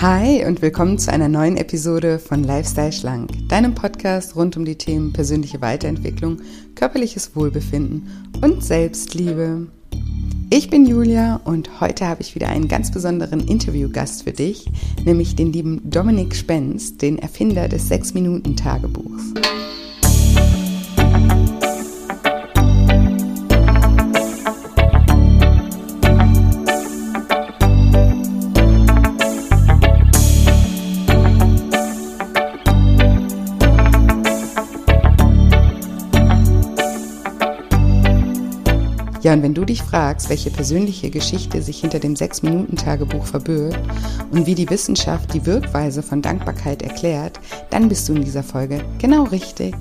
Hi und willkommen zu einer neuen Episode von Lifestyle Schlank, deinem Podcast rund um die Themen persönliche Weiterentwicklung, körperliches Wohlbefinden und Selbstliebe. Ich bin Julia und heute habe ich wieder einen ganz besonderen Interviewgast für dich, nämlich den lieben Dominik Spenz, den Erfinder des 6-Minuten-Tagebuchs. Ja, und wenn du dich fragst, welche persönliche Geschichte sich hinter dem 6-Minuten-Tagebuch verbirgt und wie die Wissenschaft die Wirkweise von Dankbarkeit erklärt, dann bist du in dieser Folge genau richtig.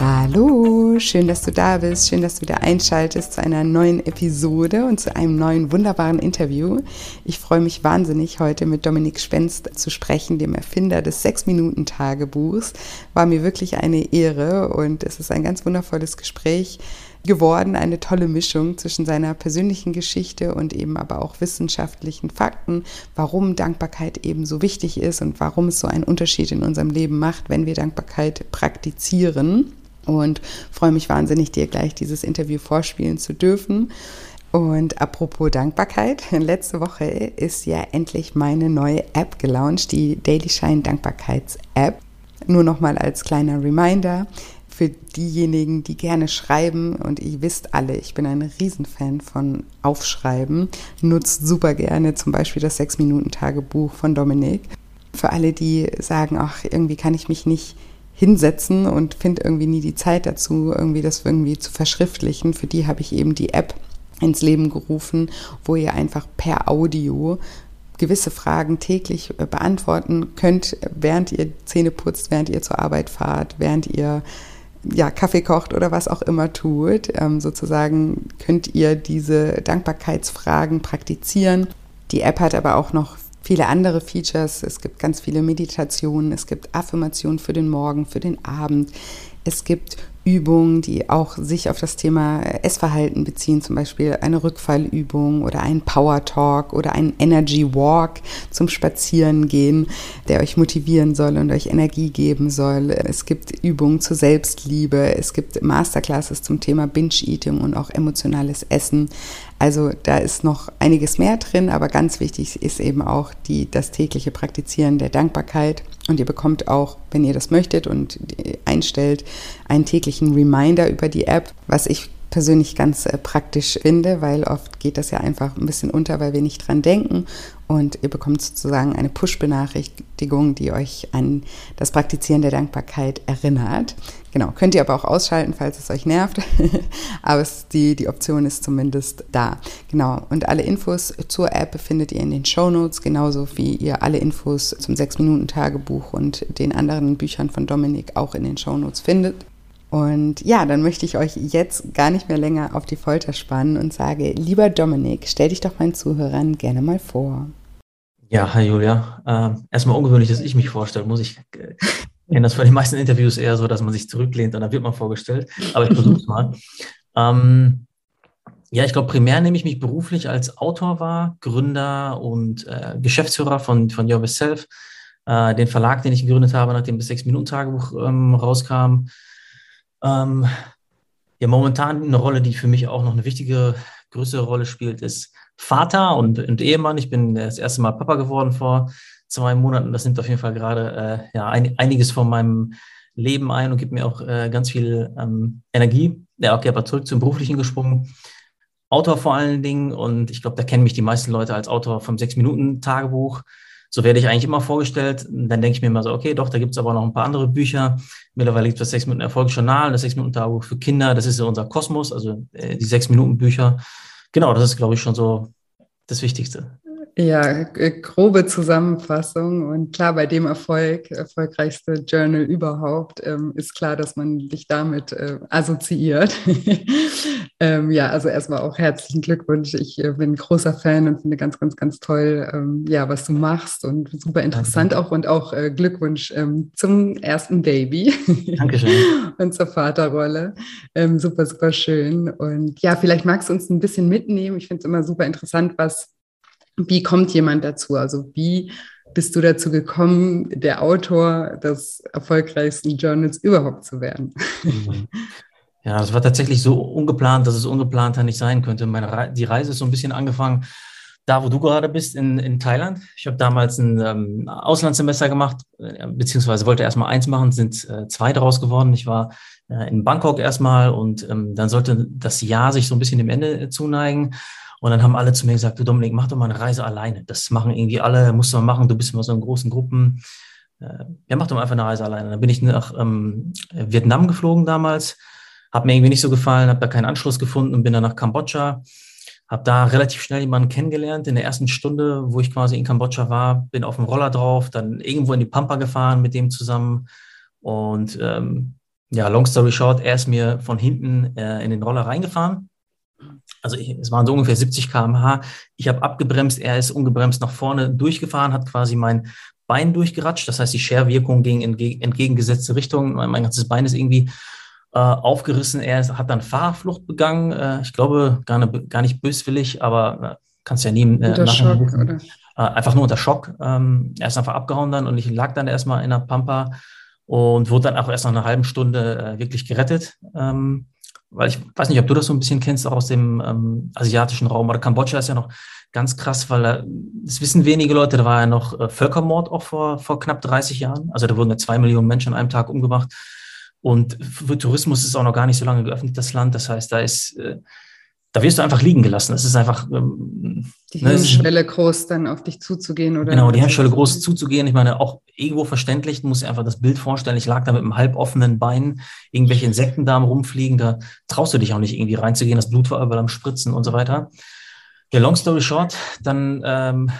Hallo, schön, dass du da bist, schön, dass du wieder einschaltest zu einer neuen Episode und zu einem neuen wunderbaren Interview. Ich freue mich wahnsinnig, heute mit Dominik Spenst zu sprechen, dem Erfinder des 6-Minuten-Tagebuchs. War mir wirklich eine Ehre und es ist ein ganz wundervolles Gespräch geworden, eine tolle Mischung zwischen seiner persönlichen Geschichte und eben aber auch wissenschaftlichen Fakten, warum Dankbarkeit eben so wichtig ist und warum es so einen Unterschied in unserem Leben macht, wenn wir Dankbarkeit praktizieren und freue mich wahnsinnig, dir gleich dieses Interview vorspielen zu dürfen. Und apropos Dankbarkeit, letzte Woche ist ja endlich meine neue App gelauncht, die Daily Shine Dankbarkeits-App. Nur nochmal als kleiner Reminder für diejenigen, die gerne schreiben und ihr wisst alle, ich bin ein Riesenfan von Aufschreiben, nutzt super gerne zum Beispiel das 6-Minuten-Tagebuch von Dominik. Für alle, die sagen, ach, irgendwie kann ich mich nicht hinsetzen und finde irgendwie nie die Zeit dazu, irgendwie das irgendwie zu verschriftlichen. Für die habe ich eben die App ins Leben gerufen, wo ihr einfach per Audio gewisse Fragen täglich äh, beantworten könnt, während ihr Zähne putzt, während ihr zur Arbeit fahrt, während ihr ja, Kaffee kocht oder was auch immer tut. Ähm, sozusagen könnt ihr diese Dankbarkeitsfragen praktizieren. Die App hat aber auch noch viele andere Features. Es gibt ganz viele Meditationen, es gibt Affirmationen für den Morgen, für den Abend. Es gibt Übungen, die auch sich auf das Thema Essverhalten beziehen, zum Beispiel eine Rückfallübung oder ein Power Talk oder ein Energy Walk zum Spazierengehen, der euch motivieren soll und euch Energie geben soll. Es gibt Übungen zur Selbstliebe, es gibt Masterclasses zum Thema Binge-Eating und auch emotionales Essen. Also da ist noch einiges mehr drin, aber ganz wichtig ist eben auch die, das tägliche Praktizieren der Dankbarkeit. Und ihr bekommt auch, wenn ihr das möchtet und einstellt, einen täglichen Reminder über die App, was ich persönlich ganz äh, praktisch finde, weil oft geht das ja einfach ein bisschen unter, weil wir nicht dran denken und ihr bekommt sozusagen eine Push-Benachrichtigung, die euch an das Praktizieren der Dankbarkeit erinnert. Genau, könnt ihr aber auch ausschalten, falls es euch nervt, aber es, die, die Option ist zumindest da. Genau, und alle Infos zur App findet ihr in den Show Notes, genauso wie ihr alle Infos zum 6-Minuten-Tagebuch und den anderen Büchern von Dominik auch in den Show Notes findet. Und ja, dann möchte ich euch jetzt gar nicht mehr länger auf die Folter spannen und sage, lieber Dominik, stell dich doch meinen Zuhörern gerne mal vor. Ja, hi Julia. Äh, erstmal ungewöhnlich, dass ich mich vorstelle, muss ich. Äh, kenne das von den meisten Interviews eher so, dass man sich zurücklehnt und dann wird man vorgestellt. Aber ich versuche es mal. Ähm, ja, ich glaube, primär nehme ich mich beruflich als Autor wahr, Gründer und äh, Geschäftsführer von, von Your Self, äh, den Verlag, den ich gegründet habe, nachdem das Sechs-Minuten-Tagebuch ähm, rauskam. Ähm, ja, momentan eine Rolle, die für mich auch noch eine wichtige, größere Rolle spielt, ist Vater und, und Ehemann. Ich bin das erste Mal Papa geworden vor zwei Monaten. Das nimmt auf jeden Fall gerade äh, ja, ein, einiges von meinem Leben ein und gibt mir auch äh, ganz viel ähm, Energie. Ja, okay, aber zurück zum Beruflichen gesprungen. Autor vor allen Dingen und ich glaube, da kennen mich die meisten Leute als Autor vom Sechs-Minuten-Tagebuch. So werde ich eigentlich immer vorgestellt. Dann denke ich mir immer so, okay, doch, da gibt es aber noch ein paar andere Bücher. Mittlerweile gibt es das sechs Minuten Erfolgsjournal, das sechs Minuten Tagebuch für Kinder. Das ist so unser Kosmos, also äh, die sechs Minuten Bücher. Genau, das ist, glaube ich, schon so das Wichtigste. Ja, grobe Zusammenfassung. Und klar, bei dem Erfolg, erfolgreichste Journal überhaupt, ähm, ist klar, dass man dich damit äh, assoziiert. ähm, ja, also erstmal auch herzlichen Glückwunsch. Ich äh, bin großer Fan und finde ganz, ganz, ganz toll, ähm, ja, was du machst und super interessant Danke. auch und auch äh, Glückwunsch zum ersten Baby. Dankeschön. und zur Vaterrolle. Super, super schön. Und ja, vielleicht magst du uns ein bisschen mitnehmen. Ich finde es immer super interessant, was wie kommt jemand dazu? Also wie bist du dazu gekommen, der Autor des erfolgreichsten Journals überhaupt zu werden? Ja, das war tatsächlich so ungeplant, dass es ungeplanter nicht sein könnte. Re die Reise ist so ein bisschen angefangen, da wo du gerade bist, in, in Thailand. Ich habe damals ein ähm, Auslandssemester gemacht, äh, beziehungsweise wollte erstmal eins machen, sind äh, zwei daraus geworden. Ich war äh, in Bangkok erstmal und ähm, dann sollte das Jahr sich so ein bisschen dem Ende äh, zuneigen. Und dann haben alle zu mir gesagt, du Dominik, mach doch mal eine Reise alleine. Das machen irgendwie alle, musst du mal machen, du bist immer so in großen Gruppen. Äh, ja, mach doch mal einfach eine Reise alleine. Dann bin ich nach ähm, Vietnam geflogen damals, hat mir irgendwie nicht so gefallen, habe da keinen Anschluss gefunden und bin dann nach Kambodscha. Habe da relativ schnell jemanden kennengelernt in der ersten Stunde, wo ich quasi in Kambodscha war, bin auf dem Roller drauf, dann irgendwo in die Pampa gefahren mit dem zusammen. Und ähm, ja, long story short, er ist mir von hinten äh, in den Roller reingefahren also ich, es waren so ungefähr 70 km/h. Ich habe abgebremst, er ist ungebremst nach vorne durchgefahren, hat quasi mein Bein durchgeratscht. Das heißt, die Scherwirkung ging in entgegengesetzte Richtung. Mein, mein, ganzes Bein ist irgendwie äh, aufgerissen. Er ist, hat dann Fahrflucht begangen. Äh, ich glaube, gar, ne, gar nicht böswillig, aber äh, kannst ja nie äh, unter Schock, oder? Äh, einfach nur unter Schock. Ähm, er ist einfach abgehauen dann und ich lag dann erstmal in der Pampa und wurde dann auch erst nach einer halben Stunde äh, wirklich gerettet. Ähm, weil ich weiß nicht, ob du das so ein bisschen kennst, auch aus dem ähm, asiatischen Raum. Oder Kambodscha ist ja noch ganz krass, weil äh, das wissen wenige Leute, da war ja noch äh, Völkermord auch vor, vor knapp 30 Jahren. Also da wurden ja zwei Millionen Menschen an einem Tag umgebracht. Und für Tourismus ist auch noch gar nicht so lange geöffnet, das Land. Das heißt, da ist, äh, da wirst du einfach liegen gelassen. Das ist einfach. Ähm, die ne, Hemmschwelle groß, dann auf dich zuzugehen, oder? Genau, die Hemmschwelle groß zuzugehen. Ich meine, auch irgendwo verständlich, musst dir einfach das Bild vorstellen. Ich lag da mit einem halboffenen Bein, irgendwelche Insekten da rumfliegen, da traust du dich auch nicht irgendwie reinzugehen. Das Blut war überall am Spritzen und so weiter. Ja, long story short, dann ähm,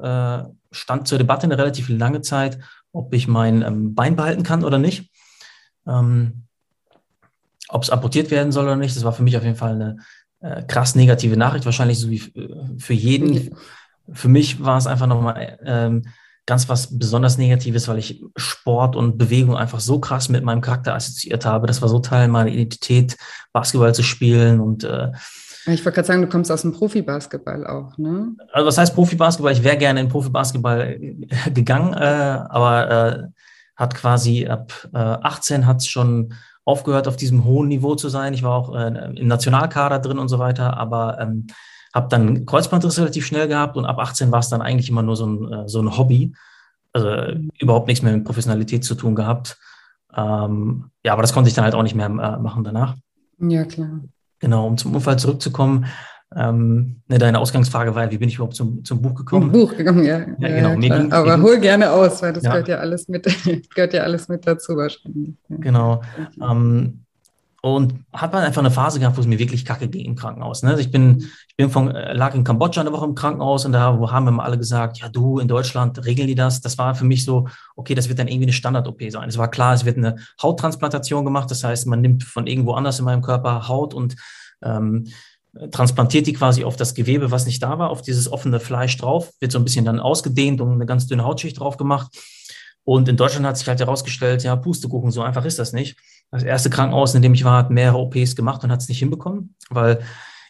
äh, stand zur Debatte eine relativ lange Zeit, ob ich mein ähm, Bein behalten kann oder nicht. Ähm, ob es amputiert werden soll oder nicht, das war für mich auf jeden Fall eine äh, krass negative Nachricht, wahrscheinlich so wie für jeden. Für mich war es einfach nochmal ähm, ganz was besonders Negatives, weil ich Sport und Bewegung einfach so krass mit meinem Charakter assoziiert habe. Das war so Teil meiner Identität, Basketball zu spielen und äh, ich wollte gerade sagen, du kommst aus dem Profibasketball auch, ne? Also was heißt Profibasketball? Ich wäre gerne in Profibasketball äh, gegangen, äh, aber äh, hat quasi ab äh, 18 hat es schon aufgehört, auf diesem hohen Niveau zu sein. Ich war auch äh, im Nationalkader drin und so weiter, aber ähm, habe dann Kreuzbandriss relativ schnell gehabt und ab 18 war es dann eigentlich immer nur so ein, äh, so ein Hobby. Also äh, überhaupt nichts mehr mit Professionalität zu tun gehabt. Ähm, ja, aber das konnte ich dann halt auch nicht mehr äh, machen danach. Ja, klar. Genau, um zum Unfall zurückzukommen. Ähm, ne, deine Ausgangsfrage war, wie bin ich überhaupt zum, zum Buch gekommen? Zum Buch gekommen, ja. ja, genau. Ja, ging, Aber hol gerne aus, weil das ja. gehört ja alles mit, gehört ja alles mit dazu wahrscheinlich. Genau. Ähm, und hat man einfach eine Phase gehabt, wo es mir wirklich kacke ging im Krankenhaus. Ne? Also ich bin, ich bin von, äh, lag in Kambodscha eine Woche im Krankenhaus und da haben wir mal alle gesagt, ja du, in Deutschland regeln die das. Das war für mich so, okay, das wird dann irgendwie eine Standard-OP sein. Es war klar, es wird eine Hauttransplantation gemacht. Das heißt, man nimmt von irgendwo anders in meinem Körper Haut und ähm, transplantiert die quasi auf das Gewebe, was nicht da war, auf dieses offene Fleisch drauf, wird so ein bisschen dann ausgedehnt und eine ganz dünne Hautschicht drauf gemacht. Und in Deutschland hat sich halt herausgestellt, ja, Pustekuchen, so einfach ist das nicht. Das erste Krankenhaus, in dem ich war, hat mehrere OPs gemacht und hat es nicht hinbekommen, weil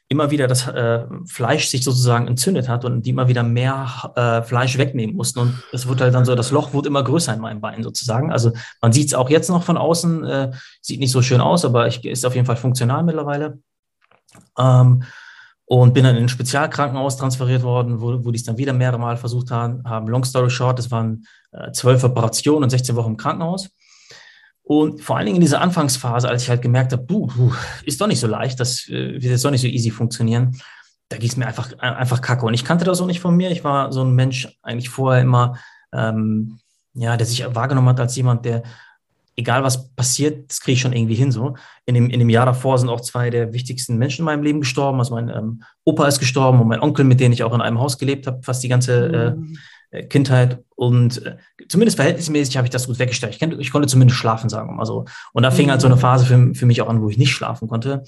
immer wieder das äh, Fleisch sich sozusagen entzündet hat und die immer wieder mehr äh, Fleisch wegnehmen mussten. Und es wurde halt dann so, das Loch wurde immer größer in meinem Bein sozusagen. Also man sieht es auch jetzt noch von außen, äh, sieht nicht so schön aus, aber ich, ist auf jeden Fall funktional mittlerweile. Ähm, und bin dann in ein Spezialkrankenhaus transferiert worden, wo, wo die es dann wieder mehrere Mal versucht haben. haben. Long story short, es waren äh, zwölf Operationen und 16 Wochen im Krankenhaus. Und vor allen Dingen in dieser Anfangsphase, als ich halt gemerkt habe, du, ist doch nicht so leicht, das äh, wird jetzt doch nicht so easy funktionieren, da ging es mir einfach, einfach kacke. Und ich kannte das auch nicht von mir. Ich war so ein Mensch eigentlich vorher immer, ähm, ja, der sich wahrgenommen hat als jemand, der egal was passiert, das kriege ich schon irgendwie hin. So. In, dem, in dem Jahr davor sind auch zwei der wichtigsten Menschen in meinem Leben gestorben. Also mein ähm, Opa ist gestorben und mein Onkel, mit dem ich auch in einem Haus gelebt habe, fast die ganze mhm. äh, Kindheit. Und äh, zumindest verhältnismäßig habe ich das gut weggestellt. Ich, ich, konnte zumindest schlafen, sagen wir mal so. Und da fing mhm. halt so eine Phase für, für mich auch an, wo ich nicht schlafen konnte.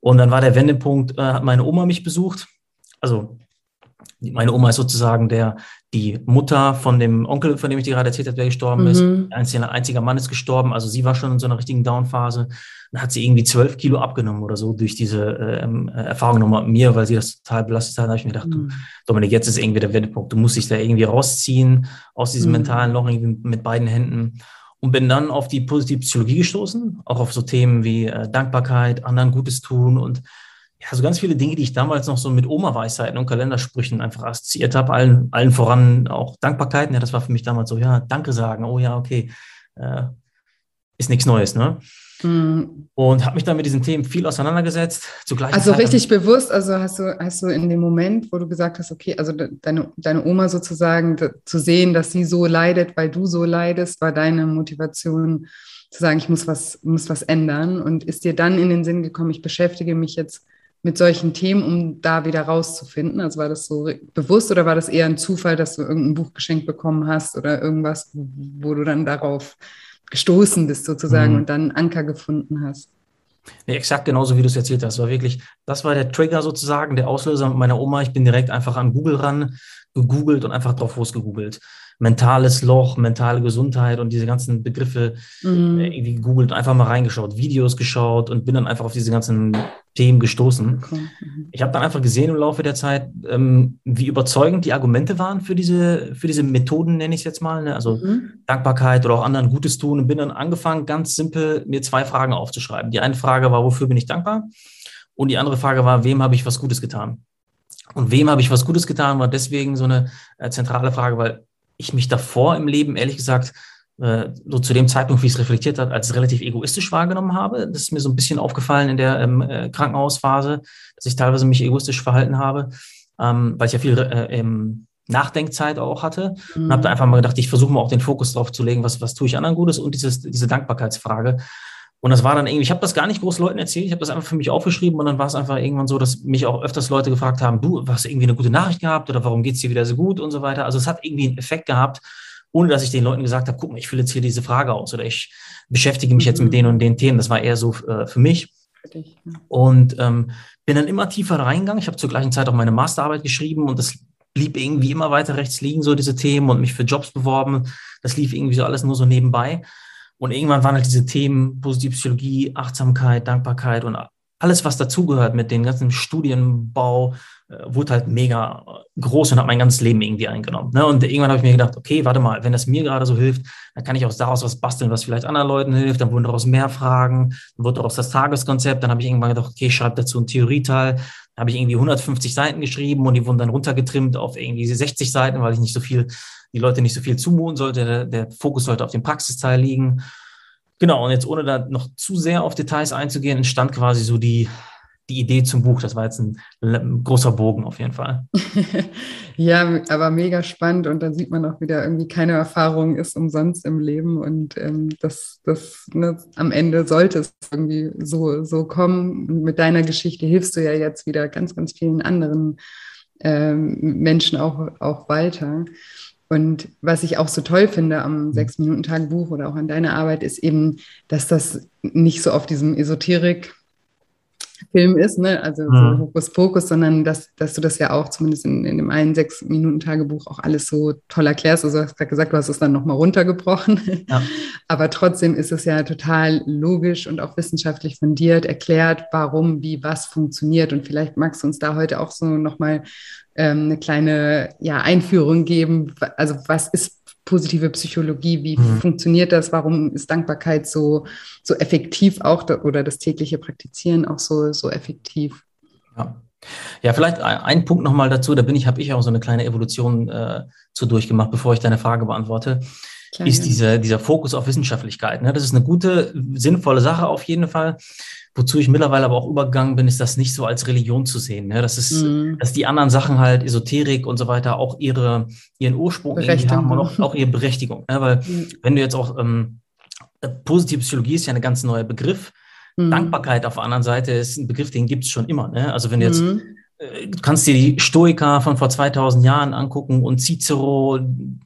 Und dann war der Wendepunkt, äh, hat meine Oma mich besucht. Also meine Oma ist sozusagen der, die Mutter von dem Onkel, von dem ich dir gerade erzählt habe, der gestorben mhm. ist. Ein einziger, einziger Mann ist gestorben. Also sie war schon in so einer richtigen Down-Phase. Dann hat sie irgendwie zwölf Kilo abgenommen oder so durch diese ähm, Erfahrung nochmal mit mir, weil sie das total belastet hat. Da habe ich mir gedacht, mhm. du, Dominik, jetzt ist irgendwie der Wendepunkt. Du musst dich da irgendwie rausziehen aus diesem mhm. mentalen Loch irgendwie mit beiden Händen. Und bin dann auf die positive Psychologie gestoßen, auch auf so Themen wie äh, Dankbarkeit, anderen Gutes tun und ja, so ganz viele Dinge, die ich damals noch so mit Oma-Weisheiten und Kalendersprüchen einfach assoziiert habe, allen, allen voran auch Dankbarkeiten. Ja, das war für mich damals so, ja, Danke sagen, oh ja, okay, äh, ist nichts Neues, ne? Mhm. Und habe mich dann mit diesen Themen viel auseinandergesetzt. Also Zeit richtig bewusst, also hast du, hast du in dem Moment, wo du gesagt hast, okay, also deine, deine Oma sozusagen zu sehen, dass sie so leidet, weil du so leidest, war deine Motivation zu sagen, ich muss was, muss was ändern. Und ist dir dann in den Sinn gekommen, ich beschäftige mich jetzt mit solchen Themen, um da wieder rauszufinden? Also war das so bewusst oder war das eher ein Zufall, dass du irgendein Buch geschenkt bekommen hast oder irgendwas, wo du dann darauf gestoßen bist sozusagen mhm. und dann Anker gefunden hast? Nee, exakt genauso, wie du es erzählt hast. War wirklich, das war der Trigger sozusagen, der Auslöser mit meiner Oma. Ich bin direkt einfach an Google ran, gegoogelt und einfach drauf losgegoogelt mentales Loch, mentale Gesundheit und diese ganzen Begriffe mhm. Äh, irgendwie gegoogelt, einfach mal reingeschaut, Videos geschaut und bin dann einfach auf diese ganzen Themen gestoßen. Okay. Mhm. Ich habe dann einfach gesehen im Laufe der Zeit, ähm, wie überzeugend die Argumente waren für diese, für diese Methoden, nenne ich es jetzt mal, ne? also mhm. Dankbarkeit oder auch anderen Gutes tun und bin dann angefangen, ganz simpel mir zwei Fragen aufzuschreiben. Die eine Frage war, wofür bin ich dankbar? Und die andere Frage war, wem habe ich was Gutes getan? Und wem habe ich was Gutes getan, war deswegen so eine äh, zentrale Frage, weil ich mich davor im Leben, ehrlich gesagt, so zu dem Zeitpunkt, wie ich es reflektiert habe, als relativ egoistisch wahrgenommen habe. Das ist mir so ein bisschen aufgefallen in der ähm, äh, Krankenhausphase, dass ich teilweise mich egoistisch verhalten habe, ähm, weil ich ja viel äh, ähm, Nachdenkzeit auch hatte. Mhm. Und habe da einfach mal gedacht, ich versuche mal auch den Fokus drauf zu legen, was, was tue ich anderen Gutes und dieses, diese Dankbarkeitsfrage. Und das war dann irgendwie, ich habe das gar nicht groß Leuten erzählt, ich habe das einfach für mich aufgeschrieben und dann war es einfach irgendwann so, dass mich auch öfters Leute gefragt haben, du, hast irgendwie eine gute Nachricht gehabt oder warum geht's dir wieder so gut und so weiter. Also es hat irgendwie einen Effekt gehabt, ohne dass ich den Leuten gesagt habe, guck mal, ich fülle jetzt hier diese Frage aus oder ich beschäftige mich jetzt mit mhm. den und den Themen. Das war eher so äh, für mich. Und ähm, bin dann immer tiefer reingegangen. Ich habe zur gleichen Zeit auch meine Masterarbeit geschrieben und das blieb irgendwie immer weiter rechts liegen, so diese Themen und mich für Jobs beworben. Das lief irgendwie so alles nur so nebenbei. Und irgendwann waren halt diese Themen Positivpsychologie, Achtsamkeit, Dankbarkeit und alles, was dazugehört mit dem ganzen Studienbau, wurde halt mega groß und hat mein ganzes Leben irgendwie eingenommen. Ne? Und irgendwann habe ich mir gedacht, okay, warte mal, wenn das mir gerade so hilft, dann kann ich auch daraus was basteln, was vielleicht anderen Leuten hilft. Dann wurden daraus mehr Fragen, dann wurde daraus das Tageskonzept. Dann habe ich irgendwann gedacht, okay, ich schreibe dazu einen Theorieteil. Dann habe ich irgendwie 150 Seiten geschrieben und die wurden dann runtergetrimmt auf irgendwie 60 Seiten, weil ich nicht so viel die Leute nicht so viel zumuten sollte. Der, der Fokus sollte auf dem Praxisteil liegen. Genau, und jetzt ohne da noch zu sehr auf Details einzugehen, entstand quasi so die, die Idee zum Buch. Das war jetzt ein, ein großer Bogen auf jeden Fall. ja, aber mega spannend und dann sieht man auch wieder, irgendwie keine Erfahrung ist umsonst im Leben und ähm, das, das ne, am Ende sollte es irgendwie so, so kommen. Und mit deiner Geschichte hilfst du ja jetzt wieder ganz, ganz vielen anderen ähm, Menschen auch, auch weiter. Und was ich auch so toll finde am mhm. Sechs-Minuten-Tagebuch oder auch an deiner Arbeit, ist eben, dass das nicht so auf diesem Esoterik Film ist, ne? also so mhm. Hokuspokus, sondern dass, dass du das ja auch zumindest in, in dem einen Sechs-Minuten-Tagebuch auch alles so toll erklärst. Also du hast gerade gesagt, du hast es dann nochmal runtergebrochen. Ja. Aber trotzdem ist es ja total logisch und auch wissenschaftlich fundiert erklärt, warum, wie, was funktioniert. Und vielleicht magst du uns da heute auch so nochmal ähm, eine kleine ja, Einführung geben. Also was ist positive Psychologie, wie mhm. funktioniert das, warum ist Dankbarkeit so, so effektiv auch da, oder das tägliche Praktizieren auch so, so effektiv? Ja. Ja, vielleicht ein Punkt nochmal dazu, da bin ich, habe ich auch so eine kleine Evolution äh, zu durchgemacht, bevor ich deine Frage beantworte. Klar, ist diese, dieser Fokus auf Wissenschaftlichkeit. Ne? Das ist eine gute, sinnvolle Sache auf jeden Fall. Wozu ich mittlerweile aber auch übergegangen bin, ist das nicht so als Religion zu sehen. Ne? Das ist, mhm. dass die anderen Sachen halt, Esoterik und so weiter, auch ihre, ihren Ursprung haben und auch, auch ihre Berechtigung. Ne? Weil mhm. wenn du jetzt auch ähm, äh, positive Psychologie ist ja ein ganz neuer Begriff. Mhm. Dankbarkeit auf der anderen Seite ist ein Begriff, den gibt es schon immer. Ne? Also wenn du jetzt mhm. Du kannst dir die Stoiker von vor 2000 Jahren angucken und Cicero,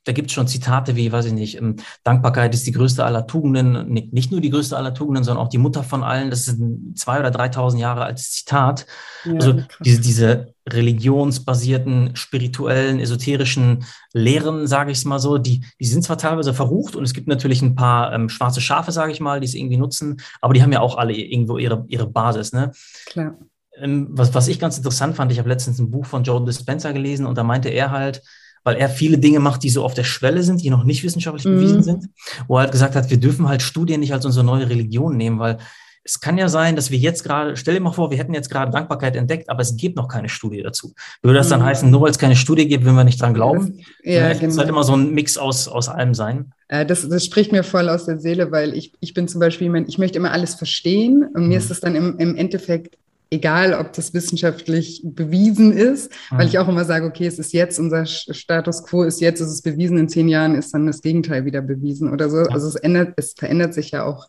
da gibt es schon Zitate wie, weiß ich nicht, ähm, Dankbarkeit ist die größte aller Tugenden, nicht nur die größte aller Tugenden, sondern auch die Mutter von allen. Das ist ein zwei oder 3.000 Jahre altes Zitat. Ja, also diese, diese religionsbasierten, spirituellen, esoterischen Lehren, sage ich es mal so, die, die sind zwar teilweise verrucht und es gibt natürlich ein paar ähm, schwarze Schafe, sage ich mal, die es irgendwie nutzen, aber die haben ja auch alle irgendwo ihre, ihre Basis. Ne? Klar was, was ich ganz interessant fand, ich habe letztens ein Buch von Joe Dispenza gelesen und da meinte er halt, weil er viele Dinge macht, die so auf der Schwelle sind, die noch nicht wissenschaftlich mhm. bewiesen sind, wo er halt gesagt hat, wir dürfen halt Studien nicht als unsere neue Religion nehmen, weil es kann ja sein, dass wir jetzt gerade, stell dir mal vor, wir hätten jetzt gerade Dankbarkeit entdeckt, aber es gibt noch keine Studie dazu. Würde das dann mhm. heißen, nur weil es keine Studie gibt, wenn wir nicht dran glauben? Ja, ja genau. Es sollte immer so ein Mix aus, aus allem sein. Das, das spricht mir voll aus der Seele, weil ich, ich bin zum Beispiel ich möchte immer alles verstehen und mhm. mir ist es dann im, im Endeffekt egal ob das wissenschaftlich bewiesen ist, mhm. weil ich auch immer sage, okay, es ist jetzt, unser Status quo ist jetzt, ist es bewiesen, in zehn Jahren ist dann das Gegenteil wieder bewiesen oder so. Also es ändert, es verändert sich ja auch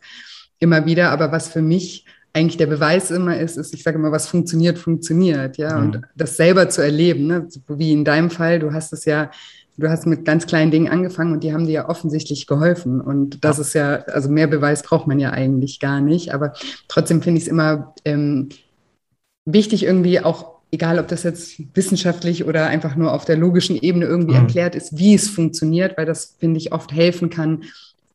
immer wieder, aber was für mich eigentlich der Beweis immer ist, ist, ich sage immer, was funktioniert, funktioniert, ja, mhm. und das selber zu erleben, ne? wie in deinem Fall, du hast es ja du hast mit ganz kleinen Dingen angefangen und die haben dir ja offensichtlich geholfen. Und das ja. ist ja, also mehr Beweis braucht man ja eigentlich gar nicht. Aber trotzdem finde ich es immer ähm, wichtig irgendwie auch, egal ob das jetzt wissenschaftlich oder einfach nur auf der logischen Ebene irgendwie mhm. erklärt ist, wie es funktioniert, weil das, finde ich, oft helfen kann,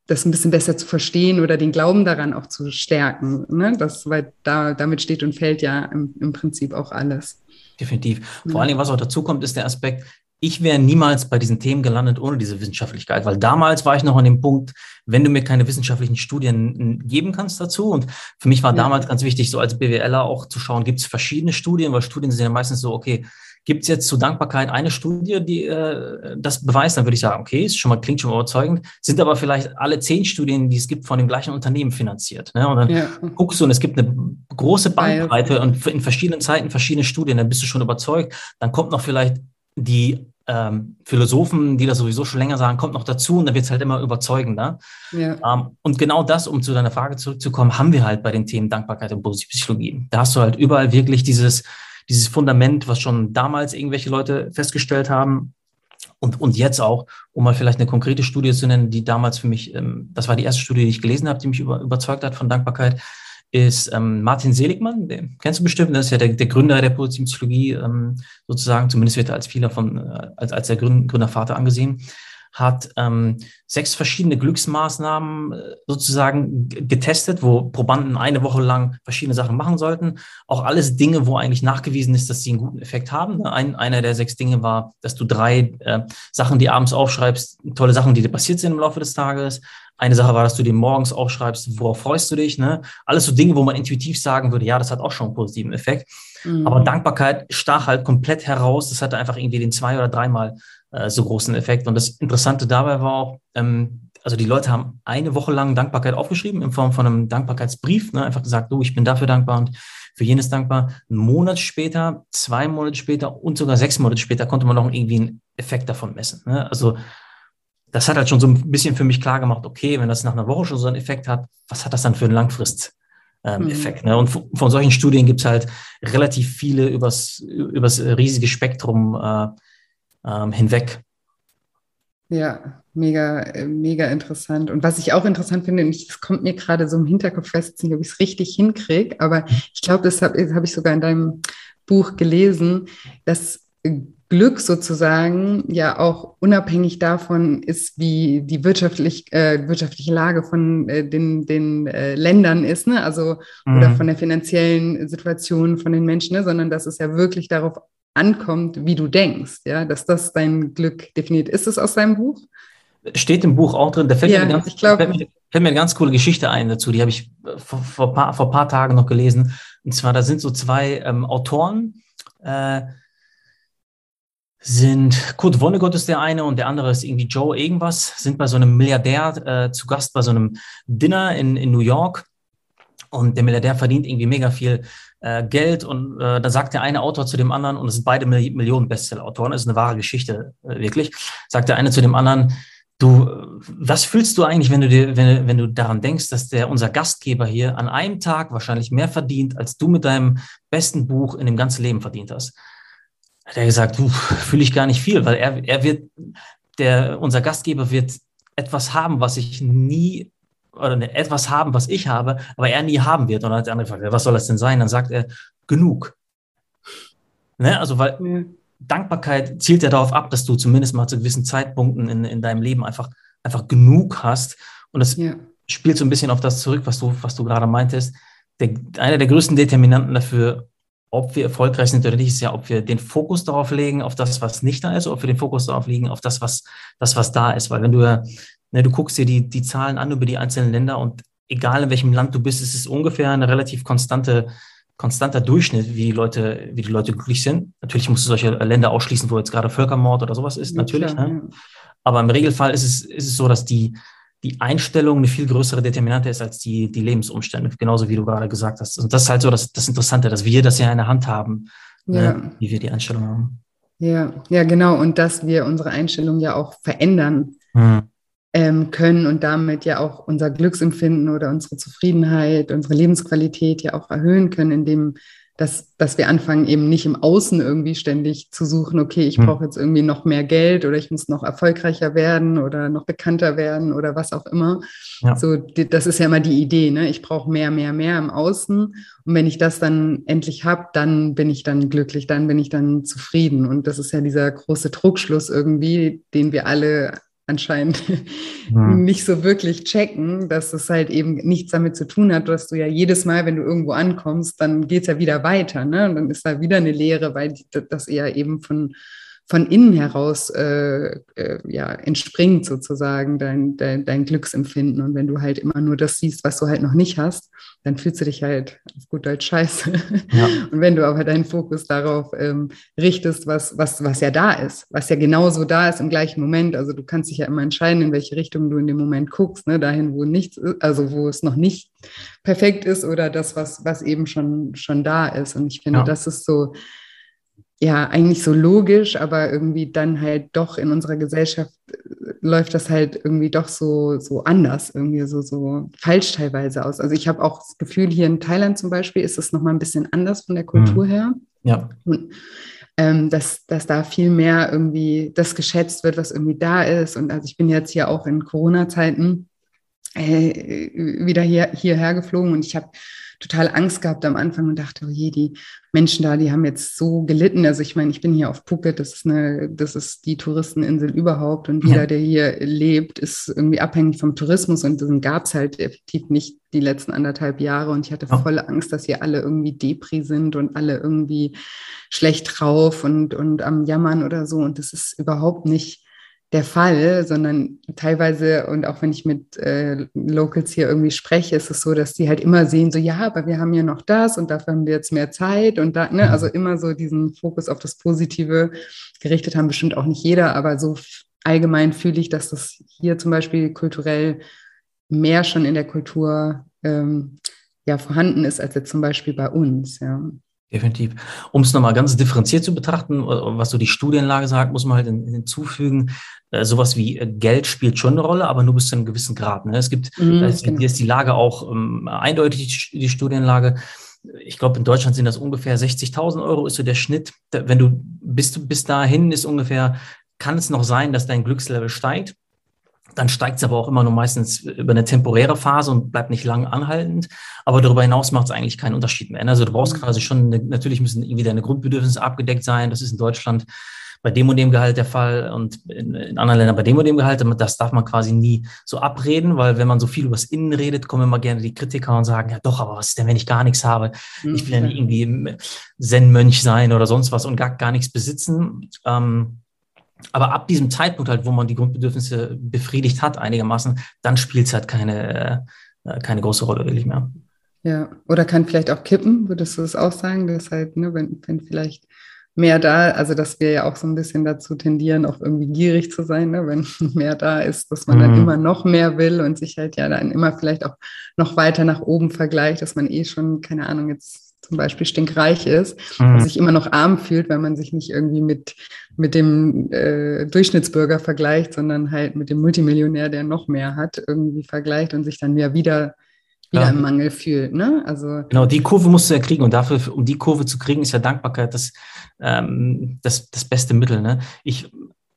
das ein bisschen besser zu verstehen oder den Glauben daran auch zu stärken. Ne? Das, weil da, damit steht und fällt ja im, im Prinzip auch alles. Definitiv. Vor ja. allen Dingen, was auch dazu kommt, ist der Aspekt, ich wäre niemals bei diesen Themen gelandet ohne diese Wissenschaftlichkeit, weil damals war ich noch an dem Punkt, wenn du mir keine wissenschaftlichen Studien geben kannst dazu. Und für mich war ja. damals ganz wichtig, so als BWLer auch zu schauen, gibt es verschiedene Studien, weil Studien sind ja meistens so, okay, gibt es jetzt zu Dankbarkeit eine Studie, die äh, das beweist, dann würde ich sagen, okay, ist schon mal, klingt schon mal überzeugend, sind aber vielleicht alle zehn Studien, die es gibt, von dem gleichen Unternehmen finanziert. Ne? Und dann ja. guckst du und es gibt eine große Bandbreite und in verschiedenen Zeiten verschiedene Studien, dann bist du schon überzeugt. Dann kommt noch vielleicht die ähm, Philosophen, die das sowieso schon länger sagen, kommt noch dazu und dann wird es halt immer überzeugender. Ja. Ähm, und genau das, um zu deiner Frage zurückzukommen, haben wir halt bei den Themen Dankbarkeit und Psychologie. Da hast du halt überall wirklich dieses, dieses Fundament, was schon damals irgendwelche Leute festgestellt haben, und, und jetzt auch, um mal vielleicht eine konkrete Studie zu nennen, die damals für mich, ähm, das war die erste Studie, die ich gelesen habe, die mich über, überzeugt hat von Dankbarkeit, ist ähm, Martin Seligmann, den kennst du bestimmt, das ist ja der, der Gründer der positiven Psychologie ähm, sozusagen, zumindest wird er als vieler von, äh, als, als der Gründervater angesehen, hat ähm, sechs verschiedene Glücksmaßnahmen äh, sozusagen getestet, wo Probanden eine Woche lang verschiedene Sachen machen sollten. Auch alles Dinge, wo eigentlich nachgewiesen ist, dass sie einen guten Effekt haben. Ein, einer der sechs Dinge war, dass du drei äh, Sachen, die abends aufschreibst, tolle Sachen, die dir passiert sind im Laufe des Tages. Eine Sache war, dass du dir morgens aufschreibst, worauf freust du dich. Ne? Alles so Dinge, wo man intuitiv sagen würde, ja, das hat auch schon einen positiven Effekt. Mhm. Aber Dankbarkeit stach halt komplett heraus. Das hatte einfach irgendwie den zwei oder dreimal äh, so großen Effekt. Und das Interessante dabei war auch, ähm, also die Leute haben eine Woche lang Dankbarkeit aufgeschrieben in Form von einem Dankbarkeitsbrief. Ne? Einfach gesagt, du, ich bin dafür dankbar und für jenes dankbar. Einen Monat später, zwei Monate später und sogar sechs Monate später konnte man noch irgendwie einen Effekt davon messen. Ne? Also das hat halt schon so ein bisschen für mich klar gemacht, okay, wenn das nach einer Woche schon so einen Effekt hat, was hat das dann für einen Langfrist-Effekt? Ähm, mhm. ne? Und von solchen Studien gibt es halt relativ viele übers, übers riesige Spektrum äh, ähm, hinweg. Ja, mega, äh, mega interessant. Und was ich auch interessant finde, und das kommt mir gerade so im Hinterkopf fest, ob ich es richtig hinkriege, aber ich glaube, das habe hab ich sogar in deinem Buch gelesen, dass Glück sozusagen ja auch unabhängig davon ist, wie die wirtschaftlich, äh, wirtschaftliche Lage von äh, den, den äh, Ländern ist, ne? also mhm. oder von der finanziellen Situation von den Menschen, ne? sondern dass es ja wirklich darauf ankommt, wie du denkst, ja, dass das dein Glück definiert. Ist es aus deinem Buch? Steht im Buch auch drin. Da fällt, ja, mir, ganz, ich glaub, fällt, mir, fällt mir eine ganz coole Geschichte ein dazu. Die habe ich vor, vor, paar, vor paar Tagen noch gelesen. Und zwar, da sind so zwei ähm, Autoren, äh, sind Kurt Vonnegut ist der eine und der andere ist irgendwie Joe irgendwas, sind bei so einem Milliardär äh, zu Gast bei so einem Dinner in, in New York und der Milliardär verdient irgendwie mega viel äh, Geld und äh, da sagt der eine Autor zu dem anderen, und es sind beide Millionen Bestseller-Autoren, ist eine wahre Geschichte, äh, wirklich, sagt der eine zu dem anderen, Du, was fühlst du eigentlich, wenn du dir, wenn, wenn du daran denkst, dass der unser Gastgeber hier an einem Tag wahrscheinlich mehr verdient, als du mit deinem besten Buch in dem ganzen Leben verdient hast? Hat er gesagt, fühle ich gar nicht viel, weil er, er wird, der, unser Gastgeber wird etwas haben, was ich nie oder ne, etwas haben, was ich habe, aber er nie haben wird. Und dann hat der andere gefragt, was soll das denn sein? Dann sagt er, genug. Ne? Also, weil ja. Dankbarkeit zielt ja darauf ab, dass du zumindest mal zu gewissen Zeitpunkten in, in deinem Leben einfach, einfach genug hast. Und das ja. spielt so ein bisschen auf das zurück, was du, was du gerade meintest. Der, einer der größten Determinanten dafür, ob wir erfolgreich sind oder nicht, ist ja, ob wir den Fokus darauf legen, auf das, was nicht da ist, oder ob wir den Fokus darauf legen, auf das, was, das, was da ist. Weil wenn du ja, ne, du guckst dir die, die Zahlen an über die einzelnen Länder und egal in welchem Land du bist, ist es ungefähr eine relativ konstante konstanter Durchschnitt, wie die Leute, wie die Leute glücklich sind. Natürlich musst du solche Länder ausschließen, wo jetzt gerade Völkermord oder sowas ist, ja, natürlich. Klar, ne? ja. Aber im Regelfall ist es, ist es so, dass die, die Einstellung eine viel größere Determinante ist als die, die Lebensumstände, genauso wie du gerade gesagt hast. Und das ist halt so das, das Interessante, dass wir das ja in der Hand haben, ne, ja. ne, wie wir die Einstellung haben. Ja, ja, genau. Und dass wir unsere Einstellung ja auch verändern. Hm ähm, können und damit ja auch unser Glücksempfinden oder unsere Zufriedenheit, unsere Lebensqualität ja auch erhöhen können, indem dass, dass wir anfangen, eben nicht im Außen irgendwie ständig zu suchen, okay, ich hm. brauche jetzt irgendwie noch mehr Geld oder ich muss noch erfolgreicher werden oder noch bekannter werden oder was auch immer. Ja. So, das ist ja immer die Idee, ne? Ich brauche mehr, mehr, mehr im Außen. Und wenn ich das dann endlich habe, dann bin ich dann glücklich, dann bin ich dann zufrieden. Und das ist ja dieser große Druckschluss irgendwie, den wir alle anscheinend hm. nicht so wirklich checken, dass es halt eben nichts damit zu tun hat, dass du ja jedes Mal, wenn du irgendwo ankommst, dann geht es ja wieder weiter. Ne? Und dann ist da wieder eine Lehre, weil das eher eben von von innen heraus äh, äh, ja, entspringt sozusagen dein, dein, dein Glücksempfinden. Und wenn du halt immer nur das siehst, was du halt noch nicht hast, dann fühlst du dich halt auf gut Deutsch scheiße. Ja. Und wenn du aber deinen Fokus darauf ähm, richtest, was, was, was ja da ist, was ja genauso da ist im gleichen Moment, also du kannst dich ja immer entscheiden, in welche Richtung du in dem Moment guckst, ne? dahin, wo nichts ist, also wo es noch nicht perfekt ist oder das, was, was eben schon, schon da ist. Und ich finde, ja. das ist so ja eigentlich so logisch, aber irgendwie dann halt doch in unserer Gesellschaft äh, läuft das halt irgendwie doch so, so anders, irgendwie so, so falsch teilweise aus. Also ich habe auch das Gefühl, hier in Thailand zum Beispiel ist es nochmal ein bisschen anders von der Kultur mhm. her. Ja. Und, ähm, dass, dass da viel mehr irgendwie das geschätzt wird, was irgendwie da ist. Und also ich bin jetzt hier auch in Corona-Zeiten äh, wieder hier, hierher geflogen und ich habe total Angst gehabt am Anfang und dachte, oh je, die Menschen da, die haben jetzt so gelitten. Also ich meine, ich bin hier auf Phuket, das ist eine, das ist die Touristeninsel überhaupt und jeder, ja. der hier lebt, ist irgendwie abhängig vom Tourismus und den gab es halt effektiv nicht die letzten anderthalb Jahre und ich hatte oh. volle Angst, dass hier alle irgendwie Depri sind und alle irgendwie schlecht drauf und, und am Jammern oder so und das ist überhaupt nicht der Fall, sondern teilweise, und auch wenn ich mit äh, Locals hier irgendwie spreche, ist es so, dass die halt immer sehen, so ja, aber wir haben ja noch das und dafür haben wir jetzt mehr Zeit und da, ne, also mhm. immer so diesen Fokus auf das Positive gerichtet haben, bestimmt auch nicht jeder, aber so allgemein fühle ich, dass das hier zum Beispiel kulturell mehr schon in der Kultur ähm, ja vorhanden ist, als jetzt zum Beispiel bei uns, ja. Definitiv. Um es nochmal ganz differenziert zu betrachten, was so die Studienlage sagt, muss man halt hinzufügen, äh, sowas wie äh, Geld spielt schon eine Rolle, aber nur bis zu einem gewissen Grad. Ne? Es gibt, mm, ist, genau. hier ist die Lage auch ähm, eindeutig, die Studienlage. Ich glaube, in Deutschland sind das ungefähr 60.000 Euro ist so der Schnitt. Wenn du bis, bis dahin ist ungefähr, kann es noch sein, dass dein Glückslevel steigt. Dann steigt es aber auch immer nur meistens über eine temporäre Phase und bleibt nicht lang anhaltend. Aber darüber hinaus macht es eigentlich keinen Unterschied mehr. Also du brauchst mhm. quasi schon, eine, natürlich müssen irgendwie deine Grundbedürfnisse abgedeckt sein. Das ist in Deutschland bei dem und dem Gehalt der Fall und in, in, anderen Ländern bei dem und dem Gehalt. Das darf man quasi nie so abreden, weil wenn man so viel über das Innen redet, kommen immer gerne die Kritiker und sagen, ja doch, aber was ist denn, wenn ich gar nichts habe? Mhm. Ich will ja nicht irgendwie Zen-Mönch sein oder sonst was und gar, gar nichts besitzen. Ähm, aber ab diesem Zeitpunkt halt, wo man die Grundbedürfnisse befriedigt hat, einigermaßen, dann spielt es halt keine, äh, keine große Rolle wirklich mehr. Ja, oder kann vielleicht auch kippen, würdest du das auch sagen? dass halt, ne, wenn, wenn vielleicht mehr da, also dass wir ja auch so ein bisschen dazu tendieren, auch irgendwie gierig zu sein, ne? wenn mehr da ist, dass man mhm. dann immer noch mehr will und sich halt ja dann immer vielleicht auch noch weiter nach oben vergleicht, dass man eh schon, keine Ahnung, jetzt zum Beispiel stinkreich ist mhm. und sich immer noch arm fühlt, weil man sich nicht irgendwie mit, mit dem äh, Durchschnittsbürger vergleicht, sondern halt mit dem Multimillionär, der noch mehr hat, irgendwie vergleicht und sich dann ja wieder wieder ja. im Mangel fühlt. Ne? Also genau, die Kurve musst du ja kriegen und dafür, um die Kurve zu kriegen, ist ja Dankbarkeit das, ähm, das, das beste Mittel. Ne? Ich,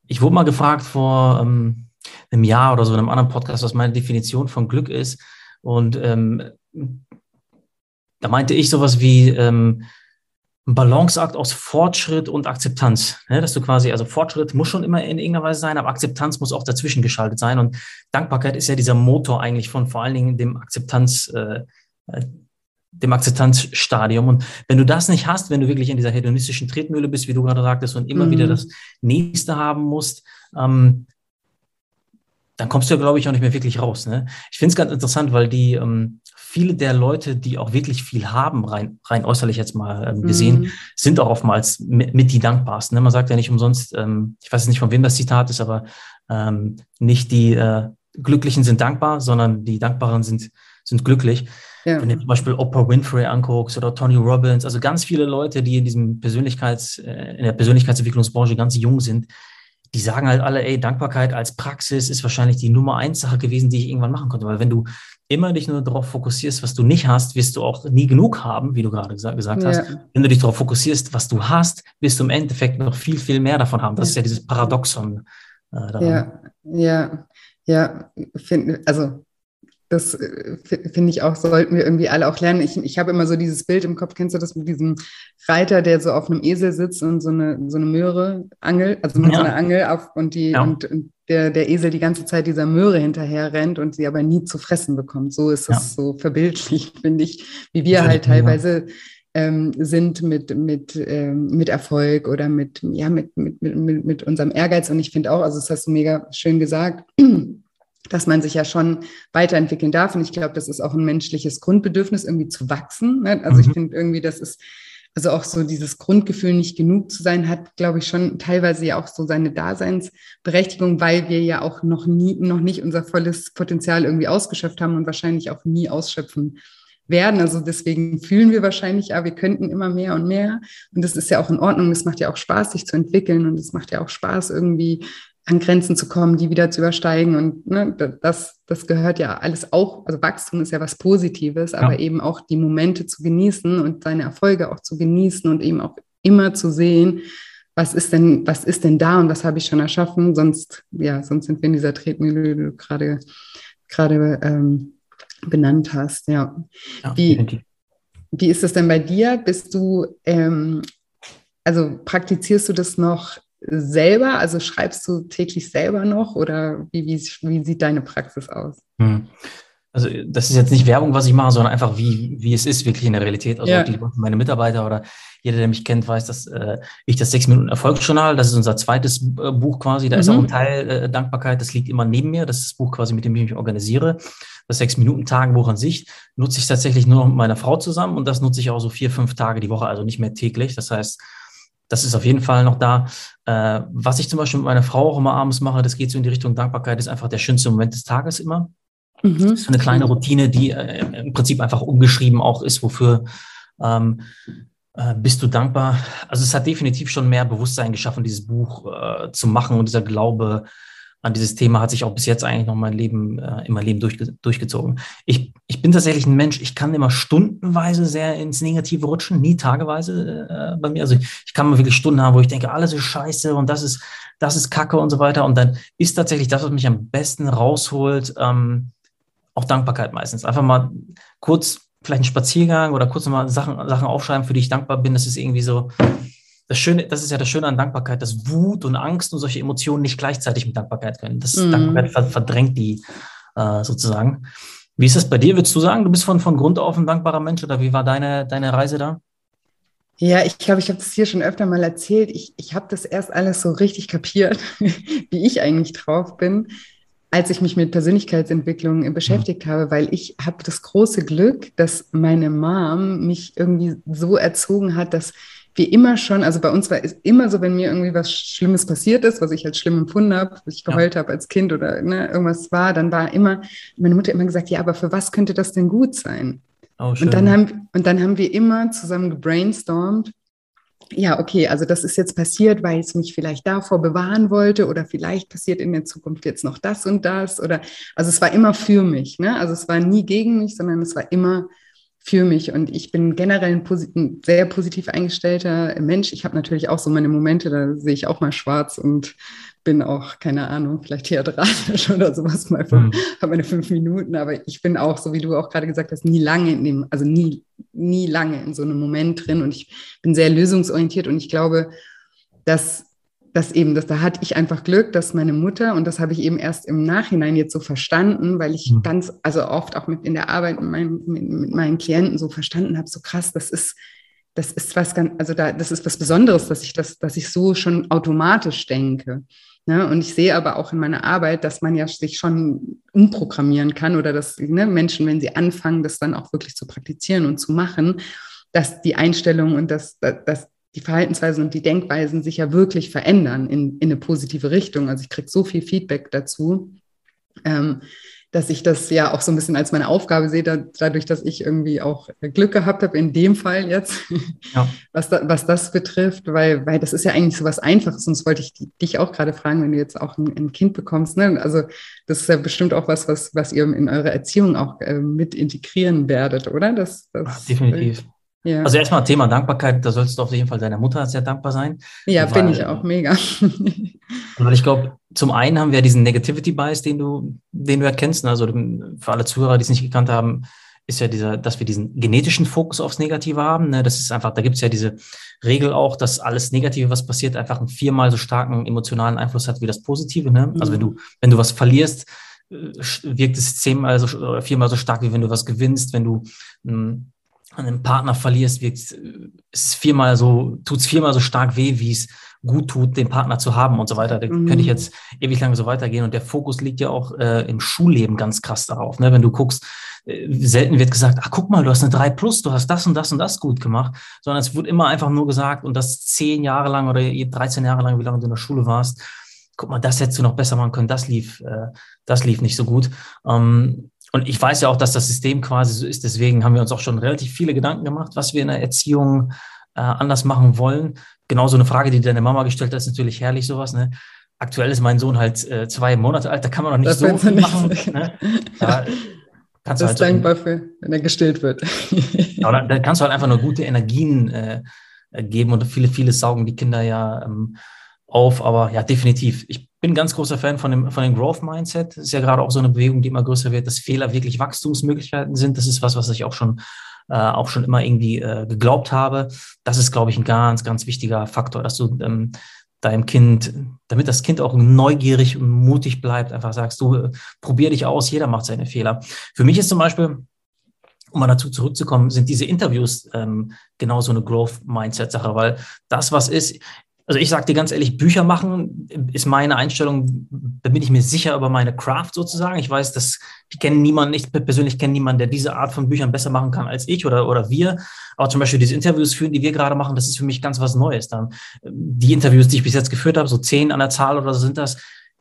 ich wurde mal gefragt vor ähm, einem Jahr oder so in einem anderen Podcast, was meine Definition von Glück ist. Und ähm, da meinte ich sowas wie ähm, ein Balanceakt aus Fortschritt und Akzeptanz. Ne? Dass du quasi, also Fortschritt muss schon immer in irgendeiner Weise sein, aber Akzeptanz muss auch dazwischen geschaltet sein. Und Dankbarkeit ist ja dieser Motor eigentlich von vor allen Dingen dem Akzeptanz, äh, äh, dem Akzeptanzstadium. Und wenn du das nicht hast, wenn du wirklich in dieser hedonistischen Tretmühle bist, wie du gerade sagtest, und immer mhm. wieder das Nächste haben musst, ähm, dann kommst du ja, glaube ich, auch nicht mehr wirklich raus. Ne? Ich finde es ganz interessant, weil die ähm, viele der Leute, die auch wirklich viel haben, rein, rein äußerlich jetzt mal ähm, gesehen, mhm. sind auch oftmals mit, mit, die dankbarsten. Ne? Man sagt ja nicht umsonst, ähm, ich weiß nicht, von wem das Zitat ist, aber ähm, nicht die äh, Glücklichen sind dankbar, sondern die Dankbaren sind, sind glücklich. Ja. Wenn du zum Beispiel Oprah Winfrey anguckst oder Tony Robbins, also ganz viele Leute, die in diesem Persönlichkeits, äh, in der Persönlichkeitsentwicklungsbranche ganz jung sind, die sagen halt alle, ey, Dankbarkeit als Praxis ist wahrscheinlich die Nummer eins Sache gewesen, die ich irgendwann machen konnte. Weil wenn du immer dich nur darauf fokussierst, was du nicht hast, wirst du auch nie genug haben, wie du gerade gesagt, gesagt ja. hast. Wenn du dich darauf fokussierst, was du hast, wirst du im Endeffekt noch viel, viel mehr davon haben. Das ist ja dieses Paradoxon. Äh. Ja, ja, ja. Find, also das äh, finde ich auch, sollten wir irgendwie alle auch lernen. Ich, ich habe immer so dieses Bild im Kopf, kennst du das mit diesem Reiter, der so auf einem Esel sitzt und so eine, so eine Möhre angelt, also mit ja. so einer Angel auf und die ja. und, und, der, der Esel die ganze Zeit dieser Möhre hinterher rennt und sie aber nie zu fressen bekommt. So ist es ja. so verbildlich, finde ich, wie wir halt teilweise ähm, sind mit, mit, ähm, mit Erfolg oder mit, ja, mit, mit, mit, mit unserem Ehrgeiz. Und ich finde auch, also das hast du mega schön gesagt, dass man sich ja schon weiterentwickeln darf. Und ich glaube, das ist auch ein menschliches Grundbedürfnis, irgendwie zu wachsen. Ne? Also mhm. ich finde irgendwie, das ist, also auch so dieses Grundgefühl, nicht genug zu sein, hat, glaube ich, schon teilweise ja auch so seine Daseinsberechtigung, weil wir ja auch noch nie, noch nicht unser volles Potenzial irgendwie ausgeschöpft haben und wahrscheinlich auch nie ausschöpfen werden. Also deswegen fühlen wir wahrscheinlich, ja, wir könnten immer mehr und mehr. Und das ist ja auch in Ordnung. Es macht ja auch Spaß, sich zu entwickeln und es macht ja auch Spaß, irgendwie an Grenzen zu kommen, die wieder zu übersteigen. Und ne, das, das gehört ja alles auch, also Wachstum ist ja was Positives, aber ja. eben auch die Momente zu genießen und seine Erfolge auch zu genießen und eben auch immer zu sehen, was ist denn, was ist denn da und was habe ich schon erschaffen? Sonst, ja, sonst sind wir in dieser Tretmühle, die du gerade, gerade ähm, benannt hast. Ja. ja wie, wie ist es denn bei dir? Bist du, ähm, also praktizierst du das noch selber? Also schreibst du täglich selber noch oder wie, wie, wie sieht deine Praxis aus? Hm. Also das ist jetzt nicht Werbung, was ich mache, sondern einfach wie, wie es ist wirklich in der Realität. Also ja. die, meine Mitarbeiter oder jeder, der mich kennt, weiß, dass äh, ich das sechs Minuten Erfolgsjournal, das ist unser zweites äh, Buch quasi, da mhm. ist auch ein Teil äh, Dankbarkeit, das liegt immer neben mir. Das ist das Buch quasi, mit dem ich mich organisiere. Das sechs Minuten Tagebuch an sich nutze ich tatsächlich nur noch mit meiner Frau zusammen und das nutze ich auch so vier, fünf Tage die Woche, also nicht mehr täglich. Das heißt, das ist auf jeden Fall noch da. Äh, was ich zum Beispiel mit meiner Frau auch immer abends mache, das geht so in die Richtung Dankbarkeit, ist einfach der schönste Moment des Tages immer. Mhm. Das ist eine kleine Routine, die äh, im Prinzip einfach umgeschrieben auch ist, wofür ähm, äh, bist du dankbar. Also es hat definitiv schon mehr Bewusstsein geschaffen, dieses Buch äh, zu machen und dieser Glaube, an dieses Thema hat sich auch bis jetzt eigentlich noch mein Leben, äh, in mein Leben durchge durchgezogen. Ich, ich bin tatsächlich ein Mensch, ich kann immer stundenweise sehr ins Negative rutschen, nie tageweise äh, bei mir. Also ich, ich kann mal wirklich Stunden haben, wo ich denke, alles ist scheiße und das ist, das ist Kacke und so weiter. Und dann ist tatsächlich das, was mich am besten rausholt, ähm, auch Dankbarkeit meistens. Einfach mal kurz vielleicht einen Spaziergang oder kurz mal Sachen, Sachen aufschreiben, für die ich dankbar bin. Das ist irgendwie so, das Schöne, das ist ja das Schöne an Dankbarkeit, dass Wut und Angst und solche Emotionen nicht gleichzeitig mit Dankbarkeit können. Das mhm. Dankbarkeit verdrängt die äh, sozusagen. Wie ist das bei dir? Würdest du sagen, du bist von, von Grund auf ein dankbarer Mensch oder wie war deine, deine Reise da? Ja, ich glaube, ich habe das hier schon öfter mal erzählt. Ich, ich habe das erst alles so richtig kapiert, wie ich eigentlich drauf bin, als ich mich mit Persönlichkeitsentwicklung beschäftigt habe, weil ich habe das große Glück, dass meine Mom mich irgendwie so erzogen hat, dass wie immer schon, also bei uns war es immer so, wenn mir irgendwie was Schlimmes passiert ist, was ich als schlimm empfunden habe, was ich geheult ja. habe als Kind oder ne, irgendwas war, dann war immer meine Mutter immer gesagt, ja, aber für was könnte das denn gut sein? Oh, und, dann haben, und dann haben wir immer zusammen gebrainstormt, ja, okay, also das ist jetzt passiert, weil es mich vielleicht davor bewahren wollte oder vielleicht passiert in der Zukunft jetzt noch das und das oder also es war immer für mich, ne? Also es war nie gegen mich, sondern es war immer für mich und ich bin generell ein, posit ein sehr positiv eingestellter Mensch. Ich habe natürlich auch so meine Momente, da sehe ich auch mal schwarz und bin auch, keine Ahnung, vielleicht theatralisch oder sowas mal, für, mhm. habe meine fünf Minuten, aber ich bin auch, so wie du auch gerade gesagt hast, nie lange in dem, also nie, nie lange in so einem Moment drin und ich bin sehr lösungsorientiert und ich glaube, dass dass eben, dass da hatte ich einfach Glück, dass meine Mutter, und das habe ich eben erst im Nachhinein jetzt so verstanden, weil ich mhm. ganz, also oft auch mit in der Arbeit mit, meinem, mit, mit meinen Klienten so verstanden habe, so krass, das ist, das ist was ganz, also da, das ist was Besonderes, dass ich das, dass ich so schon automatisch denke. Ne? Und ich sehe aber auch in meiner Arbeit, dass man ja sich schon umprogrammieren kann oder dass ne, Menschen, wenn sie anfangen, das dann auch wirklich zu praktizieren und zu machen, dass die Einstellung und dass, dass die Verhaltensweisen und die Denkweisen sich ja wirklich verändern in, in eine positive Richtung. Also ich kriege so viel Feedback dazu. Ähm, dass ich das ja auch so ein bisschen als meine Aufgabe sehe, da, dadurch, dass ich irgendwie auch Glück gehabt habe, in dem Fall jetzt, ja. was, da, was das betrifft, weil, weil das ist ja eigentlich so was Einfaches, sonst wollte ich dich auch gerade fragen, wenn du jetzt auch ein, ein, Kind bekommst. Ne? Also das ist ja bestimmt auch was, was, was ihr in eurer Erziehung auch äh, mit integrieren werdet, oder? Das, das, Ach, definitiv. Äh, ja. Also erstmal Thema Dankbarkeit, da sollst du auf jeden Fall deiner Mutter sehr dankbar sein. Ja, bin ich auch mega. weil ich glaube, zum einen haben wir diesen Negativity Bias, den du, den du erkennst. Also für alle Zuhörer, die es nicht gekannt haben, ist ja dieser, dass wir diesen genetischen Fokus aufs Negative haben. Ne? Das ist einfach, da gibt es ja diese Regel auch, dass alles Negative, was passiert, einfach einen viermal so starken emotionalen Einfluss hat wie das Positive. Ne? Also wenn du, wenn du was verlierst, äh, wirkt es zehnmal so viermal so stark, wie wenn du was gewinnst. Wenn du hm, einen Partner verlierst, wirkt es viermal so, tut es viermal so stark weh, wie es gut tut, den Partner zu haben und so weiter. Da mhm. könnte ich jetzt ewig lange so weitergehen. Und der Fokus liegt ja auch äh, im Schulleben ganz krass darauf. Ne? Wenn du guckst, äh, selten wird gesagt, ach guck mal, du hast eine 3 plus, du hast das und das und das gut gemacht, sondern es wird immer einfach nur gesagt, und das zehn Jahre lang oder 13 Jahre lang, wie lange du in der Schule warst, guck mal, das hättest du noch besser machen können, das lief, äh, das lief nicht so gut. Ähm, und ich weiß ja auch, dass das System quasi so ist. Deswegen haben wir uns auch schon relativ viele Gedanken gemacht, was wir in der Erziehung äh, anders machen wollen. Genauso eine Frage, die deine Mama gestellt hat, ist natürlich herrlich sowas. Ne? Aktuell ist mein Sohn halt äh, zwei Monate alt, da kann man noch nicht das so viel machen. Ne? Da kannst das halt ist dankbar für, wenn er gestillt wird. ja, da, da, kannst du halt einfach nur gute Energien äh, geben und viele, viele saugen die Kinder ja ähm, auf. Aber ja, definitiv. Ich bin ein ganz großer Fan von dem, von dem Growth Mindset. Das ist ja gerade auch so eine Bewegung, die immer größer wird, dass Fehler wirklich Wachstumsmöglichkeiten sind. Das ist was, was ich auch schon, äh, auch schon immer irgendwie äh, geglaubt habe. Das ist, glaube ich, ein ganz, ganz wichtiger Faktor, dass du ähm, deinem Kind, damit das Kind auch neugierig und mutig bleibt, einfach sagst, du probier dich aus, jeder macht seine Fehler. Für mich ist zum Beispiel, um mal dazu zurückzukommen, sind diese Interviews ähm, genau so eine Growth-Mindset-Sache, weil das, was ist, also ich sage dir ganz ehrlich, Bücher machen ist meine Einstellung, da bin ich mir sicher über meine Craft sozusagen. Ich weiß, dass ich kenne niemanden, ich persönlich kenne niemanden, der diese Art von Büchern besser machen kann als ich oder, oder wir. Aber zum Beispiel diese Interviews führen, die wir gerade machen, das ist für mich ganz was Neues. Dann die Interviews, die ich bis jetzt geführt habe, so zehn an der Zahl oder so sind das,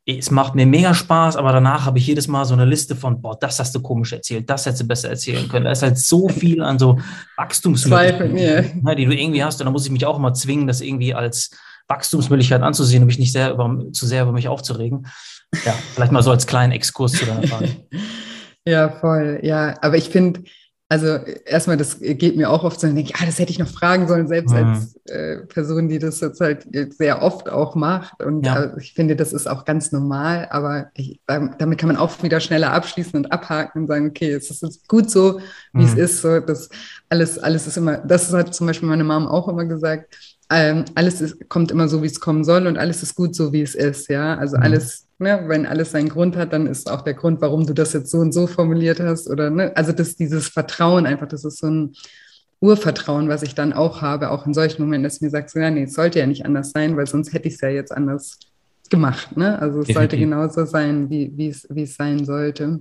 es macht mir mega Spaß, aber danach habe ich jedes Mal so eine Liste von, boah, das hast du komisch erzählt, das hättest du besser erzählen können. Da ist halt so viel an so Wachstumsmöglichkeiten, ne, die du irgendwie hast. Und da muss ich mich auch immer zwingen, das irgendwie als Wachstumsmöglichkeit anzusehen, um mich nicht sehr über, zu sehr über mich aufzuregen. Ja, vielleicht mal so als kleinen Exkurs zu deiner Frage. ja, voll. Ja, aber ich finde, also erstmal, das geht mir auch oft so, dann denke ich, ah, das hätte ich noch fragen sollen, selbst mhm. als äh, Person, die das jetzt halt sehr oft auch macht. Und ja. äh, ich finde, das ist auch ganz normal, aber ich, damit kann man auch wieder schneller abschließen und abhaken und sagen, okay, es ist gut so, wie mhm. es ist. So, das alles, alles ist immer, das hat zum Beispiel meine Mom auch immer gesagt, ähm, alles ist, kommt immer so, wie es kommen soll und alles ist gut so, wie es ist, ja. Also mhm. alles, ne, wenn alles seinen Grund hat, dann ist auch der Grund, warum du das jetzt so und so formuliert hast oder, ne, also das, dieses Vertrauen einfach, das ist so ein Urvertrauen, was ich dann auch habe, auch in solchen Momenten, dass ich mir sagt, so, ja, nee, es sollte ja nicht anders sein, weil sonst hätte ich es ja jetzt anders gemacht, ne? Also es Definitiv. sollte genauso sein, wie, es, wie es sein sollte.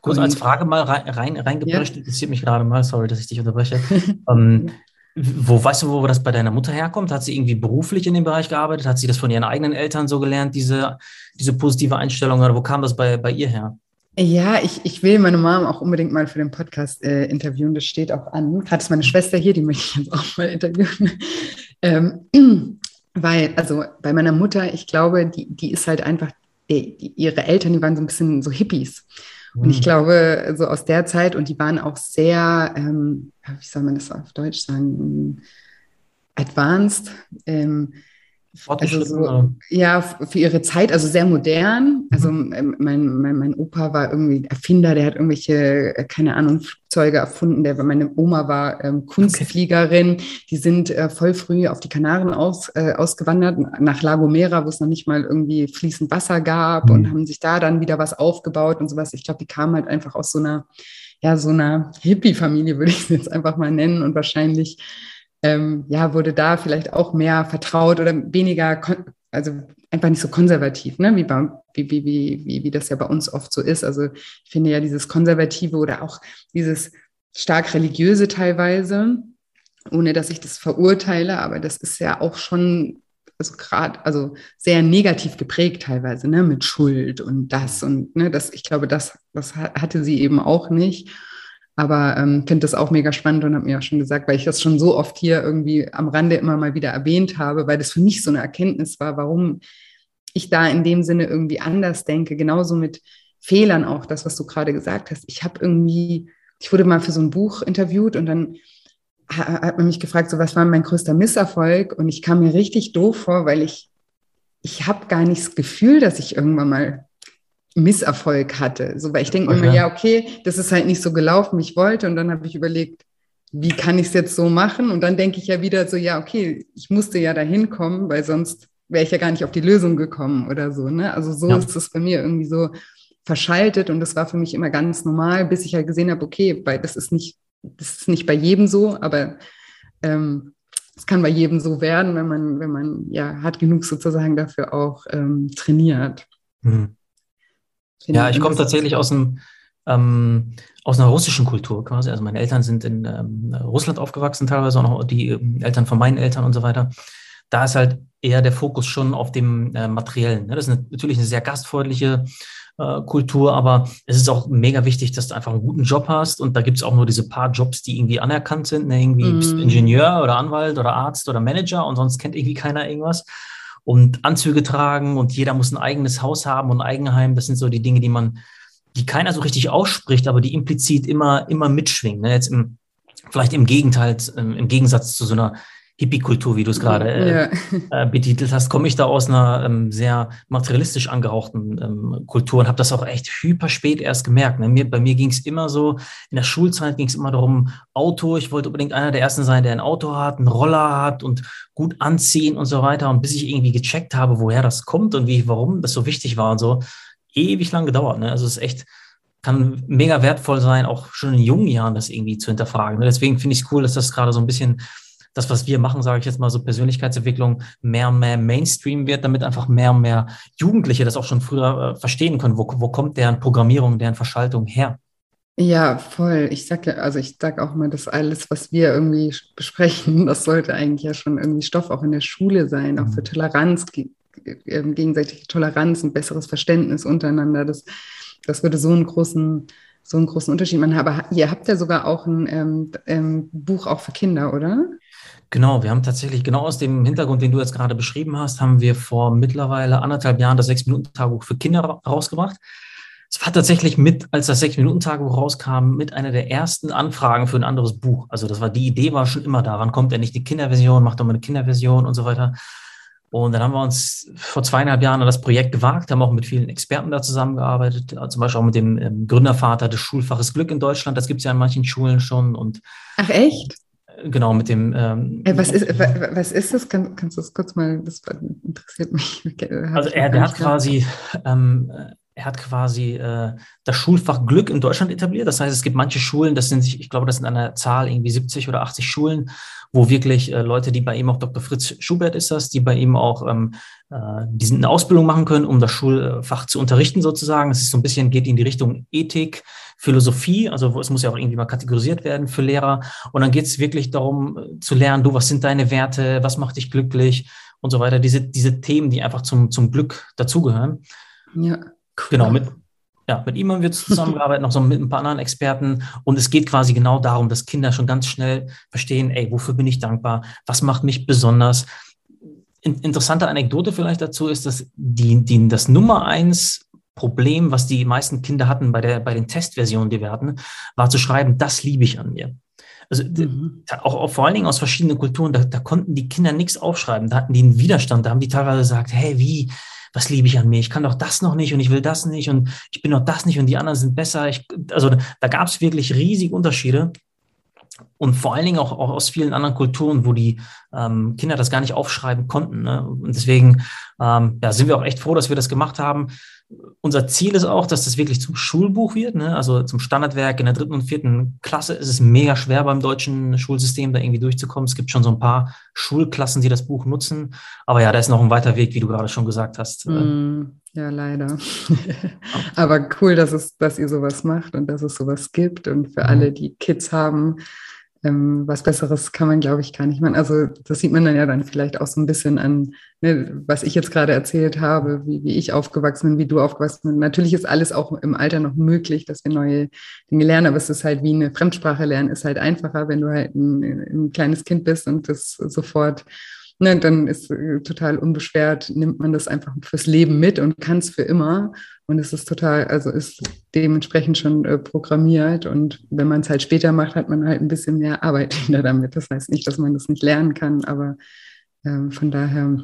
Kurz als Frage mal rein, rein, reingeprescht, ja. interessiert mich gerade mal, sorry, dass ich dich unterbreche. ähm, Wo weißt du, wo das bei deiner Mutter herkommt? Hat sie irgendwie beruflich in dem Bereich gearbeitet? Hat sie das von ihren eigenen Eltern so gelernt, diese, diese positive Einstellung? Oder wo kam das bei, bei ihr her? Ja, ich, ich will meine Mom auch unbedingt mal für den Podcast äh, interviewen. Das steht auch an. Gerade ist meine Schwester hier, die möchte ich jetzt auch mal interviewen. ähm, weil, also bei meiner Mutter, ich glaube, die, die ist halt einfach, die, ihre Eltern, die waren so ein bisschen so Hippies. Und ich mhm. glaube, so aus der Zeit, und die waren auch sehr, ähm, wie soll man das auf Deutsch sagen, advanced. Ähm, also so, ja, für ihre Zeit, also sehr modern. Also mhm. ähm, mein, mein, mein Opa war irgendwie Erfinder, der hat irgendwelche, äh, keine Ahnung, Flugzeuge erfunden. Der, meine Oma war ähm, Kunstfliegerin. Okay. Die sind äh, voll früh auf die Kanaren aus, äh, ausgewandert, nach La Gomera, wo es noch nicht mal irgendwie fließend Wasser gab mhm. und haben sich da dann wieder was aufgebaut und sowas. Ich glaube, die kamen halt einfach aus so einer, ja, so einer Hippie-Familie, würde ich es jetzt einfach mal nennen und wahrscheinlich ähm, ja, wurde da vielleicht auch mehr vertraut oder weniger, also einfach nicht so konservativ, ne? wie, bei, wie, wie, wie, wie das ja bei uns oft so ist. Also ich finde ja dieses Konservative oder auch dieses stark religiöse teilweise, ohne dass ich das verurteile, aber das ist ja auch schon also gerade, also sehr negativ geprägt teilweise, ne, mit Schuld und das und ne, das, ich glaube, das, das hatte sie eben auch nicht. Aber ähm, finde das auch mega spannend und habe mir auch schon gesagt, weil ich das schon so oft hier irgendwie am Rande immer mal wieder erwähnt habe, weil das für mich so eine Erkenntnis war, warum ich da in dem Sinne irgendwie anders denke. Genauso mit Fehlern auch, das, was du gerade gesagt hast. Ich habe irgendwie, ich wurde mal für so ein Buch interviewt und dann hat man mich gefragt, so was war mein größter Misserfolg? Und ich kam mir richtig doof vor, weil ich, ich habe gar nicht das Gefühl, dass ich irgendwann mal Misserfolg hatte. So, weil ich denke okay. immer, ja, okay, das ist halt nicht so gelaufen, wie ich wollte. Und dann habe ich überlegt, wie kann ich es jetzt so machen? Und dann denke ich ja wieder so, ja, okay, ich musste ja dahin kommen, weil sonst wäre ich ja gar nicht auf die Lösung gekommen oder so. Ne? Also so ja. ist es bei mir irgendwie so verschaltet und das war für mich immer ganz normal, bis ich halt gesehen habe, okay, weil das ist nicht, das ist nicht bei jedem so, aber ähm, es kann bei jedem so werden, wenn man, wenn man ja hart genug sozusagen dafür auch ähm, trainiert. Mhm. Ja, ich komme tatsächlich aus, einem, ähm, aus einer russischen Kultur quasi. Also meine Eltern sind in ähm, Russland aufgewachsen, teilweise auch noch die ähm, Eltern von meinen Eltern und so weiter. Da ist halt eher der Fokus schon auf dem äh, Materiellen. Ne? Das ist eine, natürlich eine sehr gastfreundliche äh, Kultur, aber es ist auch mega wichtig, dass du einfach einen guten Job hast. Und da gibt es auch nur diese paar Jobs, die irgendwie anerkannt sind. Ne? Irgendwie mm. bist du Ingenieur oder Anwalt oder Arzt oder Manager und sonst kennt irgendwie keiner irgendwas und Anzüge tragen und jeder muss ein eigenes Haus haben und ein Eigenheim. Das sind so die Dinge, die man, die keiner so richtig ausspricht, aber die implizit immer, immer mitschwingen. Ne? Jetzt im, vielleicht im Gegenteil, im Gegensatz zu so einer Hippie-Kultur, wie du es gerade äh, ja. äh, betitelt hast, komme ich da aus einer ähm, sehr materialistisch angehauchten ähm, Kultur und habe das auch echt hyper spät erst gemerkt. Ne? Mir, bei mir ging es immer so, in der Schulzeit ging es immer darum, Auto, ich wollte unbedingt einer der Ersten sein, der ein Auto hat, einen Roller hat und gut anziehen und so weiter. Und bis ich irgendwie gecheckt habe, woher das kommt und wie, warum das so wichtig war und so, ewig lang gedauert. Ne? Also es ist echt, kann mega wertvoll sein, auch schon in jungen Jahren das irgendwie zu hinterfragen. Ne? Deswegen finde ich es cool, dass das gerade so ein bisschen das, was wir machen, sage ich jetzt mal so Persönlichkeitsentwicklung, mehr und mehr Mainstream wird, damit einfach mehr und mehr Jugendliche das auch schon früher äh, verstehen können. Wo, wo kommt deren Programmierung, deren Verschaltung her? Ja, voll. Ich sage also ich sage auch mal, dass alles, was wir irgendwie besprechen, das sollte eigentlich ja schon irgendwie Stoff auch in der Schule sein, auch für mhm. Toleranz, ähm, gegenseitige Toleranz und besseres Verständnis untereinander. Das, das würde so einen großen, so einen großen Unterschied machen. Aber ihr habt ja sogar auch ein ähm, ähm, Buch auch für Kinder, oder? Genau, wir haben tatsächlich genau aus dem Hintergrund, den du jetzt gerade beschrieben hast, haben wir vor mittlerweile anderthalb Jahren das Sechs-Minuten-Tagebuch für Kinder rausgebracht. Es war tatsächlich mit, als das Sechs-Minuten-Tagebuch rauskam, mit einer der ersten Anfragen für ein anderes Buch. Also das war, die Idee war schon immer da. Wann kommt denn nicht die Kinderversion? Macht doch mal eine Kinderversion und so weiter. Und dann haben wir uns vor zweieinhalb Jahren an das Projekt gewagt, haben auch mit vielen Experten da zusammengearbeitet, zum Beispiel auch mit dem ähm, Gründervater des Schulfaches Glück in Deutschland. Das gibt es ja in manchen Schulen schon. Und Ach echt? Genau, mit dem. Ähm, äh, was, ist, was ist das? Kann, kannst du das kurz mal, das interessiert mich. Also er, der hat quasi, ähm, er hat quasi äh, das Schulfach Glück in Deutschland etabliert. Das heißt, es gibt manche Schulen, das sind, ich glaube, das sind eine Zahl irgendwie 70 oder 80 Schulen, wo wirklich äh, Leute, die bei ihm auch Dr. Fritz Schubert ist das, die bei ihm auch ähm, äh, die eine Ausbildung machen können, um das Schulfach zu unterrichten sozusagen. Es ist so ein bisschen, geht in die Richtung Ethik, Philosophie, also es muss ja auch irgendwie mal kategorisiert werden für Lehrer. Und dann geht es wirklich darum äh, zu lernen, du, was sind deine Werte, was macht dich glücklich und so weiter. Diese, diese Themen, die einfach zum, zum Glück dazugehören. Ja. Cool. Genau, mit, Ja, mit ihm haben wir zusammengearbeitet, noch so mit ein paar anderen Experten. Und es geht quasi genau darum, dass Kinder schon ganz schnell verstehen, ey, wofür bin ich dankbar? Was macht mich besonders? interessante Anekdote vielleicht dazu ist, dass die, die, das Nummer eins Problem, was die meisten Kinder hatten bei, der, bei den Testversionen, die wir hatten, war zu schreiben, das liebe ich an mir. Also mhm. auch, auch, vor allen Dingen aus verschiedenen Kulturen, da, da konnten die Kinder nichts aufschreiben, da hatten die einen Widerstand, da haben die teilweise gesagt, hey, wie, was liebe ich an mir? Ich kann doch das noch nicht und ich will das nicht und ich bin doch das nicht und die anderen sind besser. Ich, also da gab es wirklich riesige Unterschiede und vor allen Dingen auch, auch aus vielen anderen Kulturen, wo die ähm, Kinder das gar nicht aufschreiben konnten. Ne? Und deswegen ähm, ja, sind wir auch echt froh, dass wir das gemacht haben unser Ziel ist auch, dass das wirklich zum Schulbuch wird, ne? also zum Standardwerk in der dritten und vierten Klasse. ist Es mega schwer beim deutschen Schulsystem, da irgendwie durchzukommen. Es gibt schon so ein paar Schulklassen, die das Buch nutzen. Aber ja, da ist noch ein weiter Weg, wie du gerade schon gesagt hast. Mm, ja, leider. Aber cool, dass, es, dass ihr sowas macht und dass es sowas gibt. Und für mhm. alle, die Kids haben, ähm, was Besseres kann man, glaube ich, gar nicht machen. Also das sieht man dann ja dann vielleicht auch so ein bisschen an, ne, was ich jetzt gerade erzählt habe, wie, wie ich aufgewachsen bin, wie du aufgewachsen bist. Natürlich ist alles auch im Alter noch möglich, dass wir neue Dinge lernen, aber es ist halt wie eine Fremdsprache lernen, ist halt einfacher, wenn du halt ein, ein kleines Kind bist und das sofort ne, dann ist äh, total unbeschwert, nimmt man das einfach fürs Leben mit und kann es für immer. Und es ist total, also ist dementsprechend schon äh, programmiert. Und wenn man es halt später macht, hat man halt ein bisschen mehr Arbeit wieder damit. Das heißt nicht, dass man das nicht lernen kann, aber äh, von daher.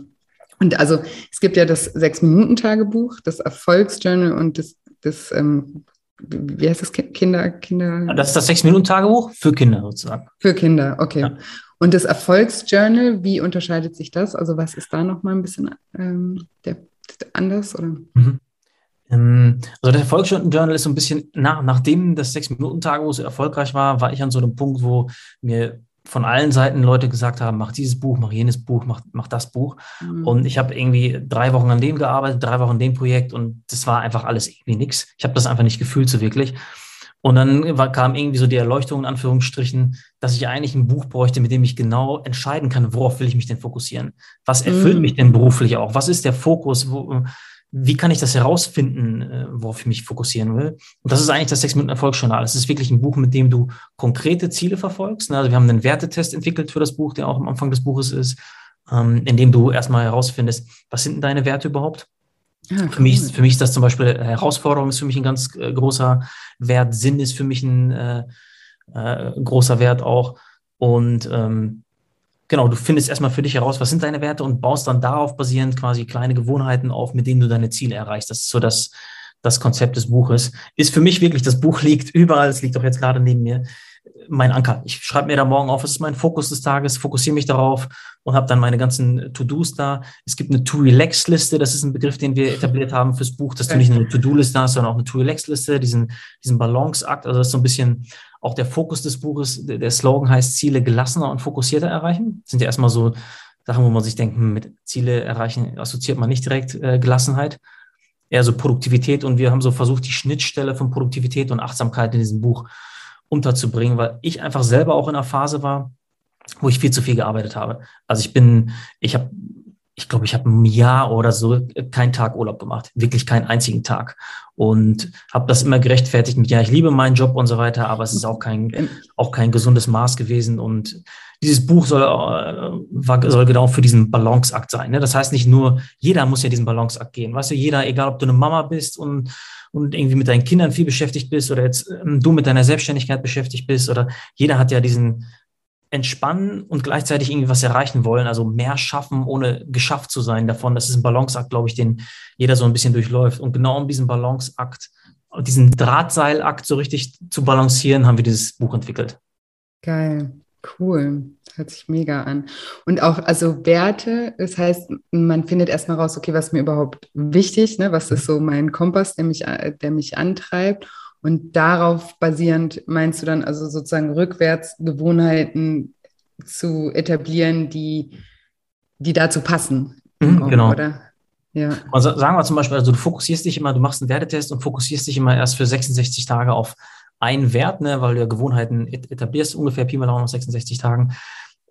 Und also es gibt ja das Sechs-Minuten-Tagebuch, das Erfolgsjournal und das, das ähm, wie heißt das Kinder, Kinder? Das ist das Sechs-Minuten-Tagebuch für Kinder sozusagen. Für Kinder, okay. Ja. Und das Erfolgsjournal, wie unterscheidet sich das? Also was ist da nochmal ein bisschen ähm, der, anders? Oder? Mhm. Ähm, also der Erfolgsjournal ist so ein bisschen, nach, nachdem das Sechs-Minuten-Tagebuch so erfolgreich war, war ich an so einem Punkt, wo mir von allen Seiten Leute gesagt haben, mach dieses Buch, mach jenes Buch, mach, mach das Buch. Mhm. Und ich habe irgendwie drei Wochen an dem gearbeitet, drei Wochen an dem Projekt und das war einfach alles irgendwie nichts. Ich habe das einfach nicht gefühlt so wirklich. Und dann war, kam irgendwie so die Erleuchtung in Anführungsstrichen, dass ich eigentlich ein Buch bräuchte, mit dem ich genau entscheiden kann, worauf will ich mich denn fokussieren? Was erfüllt mm. mich denn beruflich auch? Was ist der Fokus? Wo, wie kann ich das herausfinden, äh, worauf ich mich fokussieren will? Und das ist eigentlich das Sechs Minuten Erfolgsjournal. Es ist wirklich ein Buch, mit dem du konkrete Ziele verfolgst. Also wir haben einen Wertetest entwickelt für das Buch, der auch am Anfang des Buches ist, ähm, in dem du erstmal herausfindest, was sind denn deine Werte überhaupt? Ja, cool. für, mich, für mich ist das zum Beispiel äh, Herausforderung ist für mich ein ganz äh, großer Wert, Sinn ist für mich ein äh, großer Wert auch. Und ähm, genau, du findest erstmal für dich heraus, was sind deine Werte und baust dann darauf basierend quasi kleine Gewohnheiten auf, mit denen du deine Ziele erreichst. Das ist so das, das Konzept des Buches. Ist für mich wirklich, das Buch liegt überall, es liegt auch jetzt gerade neben mir mein Anker. Ich schreibe mir da morgen auf, es ist mein Fokus des Tages, fokussiere mich darauf und habe dann meine ganzen To-Dos da. Es gibt eine To-Relax-Liste, das ist ein Begriff, den wir etabliert haben fürs Buch, dass du nicht nur eine To-Do-Liste hast, sondern auch eine To-Relax-Liste, diesen, diesen Balance-Akt. Also das ist so ein bisschen auch der Fokus des Buches. Der Slogan heißt Ziele gelassener und fokussierter erreichen. Das sind ja erstmal so Sachen, wo man sich denkt, hm, mit Ziele erreichen assoziiert man nicht direkt äh, Gelassenheit eher so Produktivität und wir haben so versucht, die Schnittstelle von Produktivität und Achtsamkeit in diesem Buch unterzubringen, weil ich einfach selber auch in einer Phase war, wo ich viel zu viel gearbeitet habe. Also ich bin, ich habe, ich glaube, ich habe ein Jahr oder so keinen Tag Urlaub gemacht, wirklich keinen einzigen Tag und habe das immer gerechtfertigt mit ja, ich liebe meinen Job und so weiter, aber es ist auch kein auch kein gesundes Maß gewesen und dieses Buch soll, äh, soll genau für diesen Balanceakt sein. Ne? Das heißt nicht nur, jeder muss ja diesen Balanceakt gehen. Weißt du, jeder, egal ob du eine Mama bist und und irgendwie mit deinen Kindern viel beschäftigt bist oder jetzt ähm, du mit deiner Selbstständigkeit beschäftigt bist oder jeder hat ja diesen Entspannen und gleichzeitig irgendwie was erreichen wollen, also mehr schaffen, ohne geschafft zu sein davon. Das ist ein Balanceakt, glaube ich, den jeder so ein bisschen durchläuft. Und genau um diesen Balanceakt, diesen Drahtseilakt so richtig zu balancieren, haben wir dieses Buch entwickelt. Geil. Cool, hört sich mega an. Und auch, also Werte, das heißt, man findet erstmal raus, okay, was ist mir überhaupt wichtig, ne? was ist so mein Kompass, der mich, der mich antreibt. Und darauf basierend meinst du dann also sozusagen rückwärts Gewohnheiten zu etablieren, die, die dazu passen. Mhm, genau. Oder? Ja. Also sagen wir zum Beispiel, also du fokussierst dich immer, du machst einen Wertetest und fokussierst dich immer erst für 66 Tage auf ein Wert, ne, weil du ja Gewohnheiten etablierst, ungefähr Pi mal Daumen nach 66 Tagen.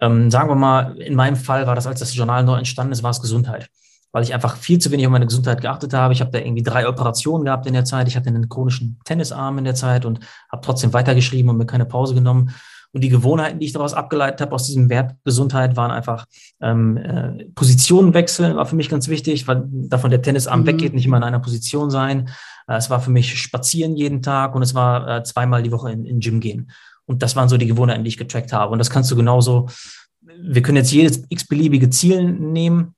Ähm, sagen wir mal, in meinem Fall war das, als das Journal neu entstanden ist, war es Gesundheit. Weil ich einfach viel zu wenig auf meine Gesundheit geachtet habe. Ich habe da irgendwie drei Operationen gehabt in der Zeit. Ich hatte einen chronischen Tennisarm in der Zeit und habe trotzdem weitergeschrieben und mir keine Pause genommen. Und die Gewohnheiten, die ich daraus abgeleitet habe, aus diesem Wert Gesundheit, waren einfach ähm, äh, Positionen wechseln, war für mich ganz wichtig, weil davon der Tennisarm mhm. weggeht, nicht immer in einer Position sein. Äh, es war für mich spazieren jeden Tag und es war äh, zweimal die Woche in, in Gym gehen. Und das waren so die Gewohnheiten, die ich getrackt habe. Und das kannst du genauso, wir können jetzt jedes x-beliebige Ziel nehmen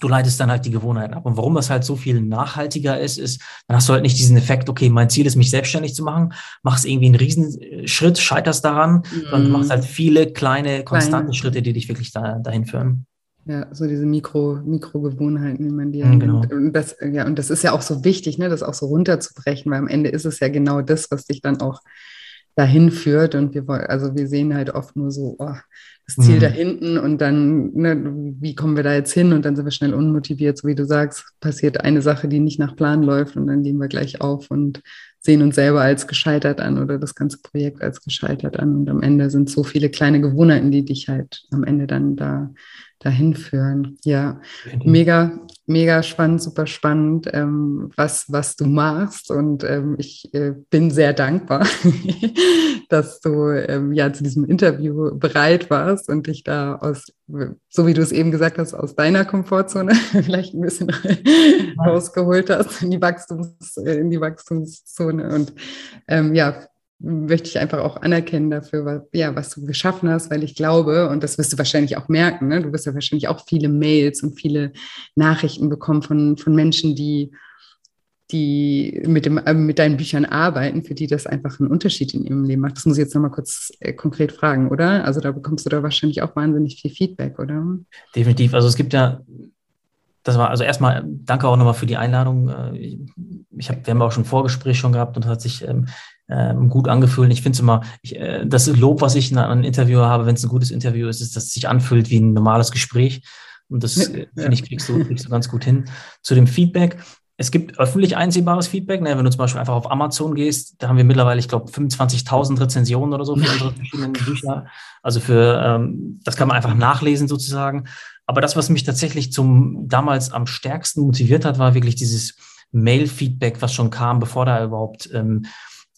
du leitest dann halt die Gewohnheiten ab. Und warum das halt so viel nachhaltiger ist, ist, dann hast du halt nicht diesen Effekt, okay, mein Ziel ist, mich selbstständig zu machen, machst irgendwie einen Riesenschritt, scheiterst daran, mhm. sondern du machst halt viele kleine, konstante kleine. Schritte, die dich wirklich da, dahin führen. Ja, so diese Mikro, Mikrogewohnheiten, wie man die mhm, genau. Und das, ja, und das ist ja auch so wichtig, ne, das auch so runterzubrechen, weil am Ende ist es ja genau das, was dich dann auch dahin führt. Und wir also wir sehen halt oft nur so, oh, das Ziel mhm. da hinten und dann, ne, wie kommen wir da jetzt hin? Und dann sind wir schnell unmotiviert, so wie du sagst, passiert eine Sache, die nicht nach Plan läuft und dann gehen wir gleich auf und sehen uns selber als gescheitert an oder das ganze Projekt als gescheitert an. Und am Ende sind so viele kleine Gewohnheiten, die dich halt am Ende dann da dahin führen. Ja, mega, mega spannend, super spannend, ähm, was, was du machst. Und ähm, ich äh, bin sehr dankbar, dass du ähm, ja zu diesem Interview bereit warst und dich da aus, so wie du es eben gesagt hast, aus deiner Komfortzone vielleicht ein bisschen rausgeholt hast in die, Wachstums, in die Wachstumszone. Und ähm, ja, möchte ich einfach auch anerkennen dafür, was, ja, was du geschaffen hast, weil ich glaube, und das wirst du wahrscheinlich auch merken, ne? du wirst ja wahrscheinlich auch viele Mails und viele Nachrichten bekommen von, von Menschen, die, die mit, dem, äh, mit deinen Büchern arbeiten, für die das einfach einen Unterschied in ihrem Leben macht. Das muss ich jetzt nochmal kurz äh, konkret fragen, oder? Also da bekommst du da wahrscheinlich auch wahnsinnig viel Feedback, oder? Definitiv. Also es gibt ja das war also erstmal danke auch nochmal für die Einladung. Äh, ich hab, wir haben auch schon ein Vorgespräch schon gehabt und hat sich ähm, ähm, gut angefühlt. Ich finde es immer, ich, äh, das Lob, was ich in einem Interview habe, wenn es ein gutes Interview ist, ist, dass es sich anfühlt wie ein normales Gespräch. Und das, äh, finde ich, kriegst du, kriegst du ganz gut hin. Zu dem Feedback. Es gibt öffentlich einsehbares Feedback. Ne? Wenn du zum Beispiel einfach auf Amazon gehst, da haben wir mittlerweile, ich glaube, 25.000 Rezensionen oder so für unsere verschiedenen Bücher. Also für, ähm, das kann man einfach nachlesen sozusagen. Aber das, was mich tatsächlich zum damals am stärksten motiviert hat, war wirklich dieses Mail-Feedback, was schon kam, bevor da überhaupt ähm,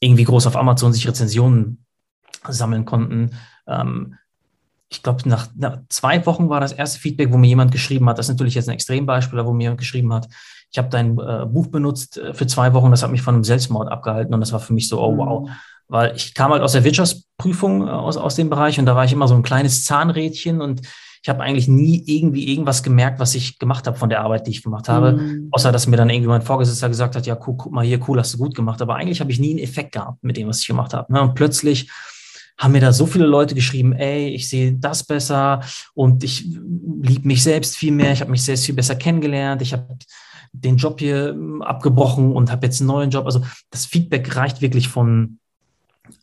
irgendwie groß auf Amazon sich Rezensionen sammeln konnten. Ähm, ich glaube, nach, nach, zwei Wochen war das erste Feedback, wo mir jemand geschrieben hat, das ist natürlich jetzt ein Extrembeispiel, wo mir jemand geschrieben hat, ich habe dein äh, Buch benutzt äh, für zwei Wochen, das hat mich von einem Selbstmord abgehalten und das war für mich so, oh wow. Mhm. Weil ich kam halt aus der Wirtschaftsprüfung äh, aus, aus dem Bereich und da war ich immer so ein kleines Zahnrädchen und ich habe eigentlich nie irgendwie irgendwas gemerkt, was ich gemacht habe von der Arbeit, die ich gemacht habe. Mhm. Außer, dass mir dann irgendwie mein Vorgesetzter gesagt hat, ja, guck, guck mal hier, cool, hast du gut gemacht. Aber eigentlich habe ich nie einen Effekt gehabt mit dem, was ich gemacht habe. Ne? Und plötzlich haben mir da so viele Leute geschrieben, ey, ich sehe das besser und ich liebe mich selbst viel mehr, ich habe mich selbst viel besser kennengelernt, ich habe den Job hier hm, abgebrochen und habe jetzt einen neuen Job. Also das Feedback reicht wirklich von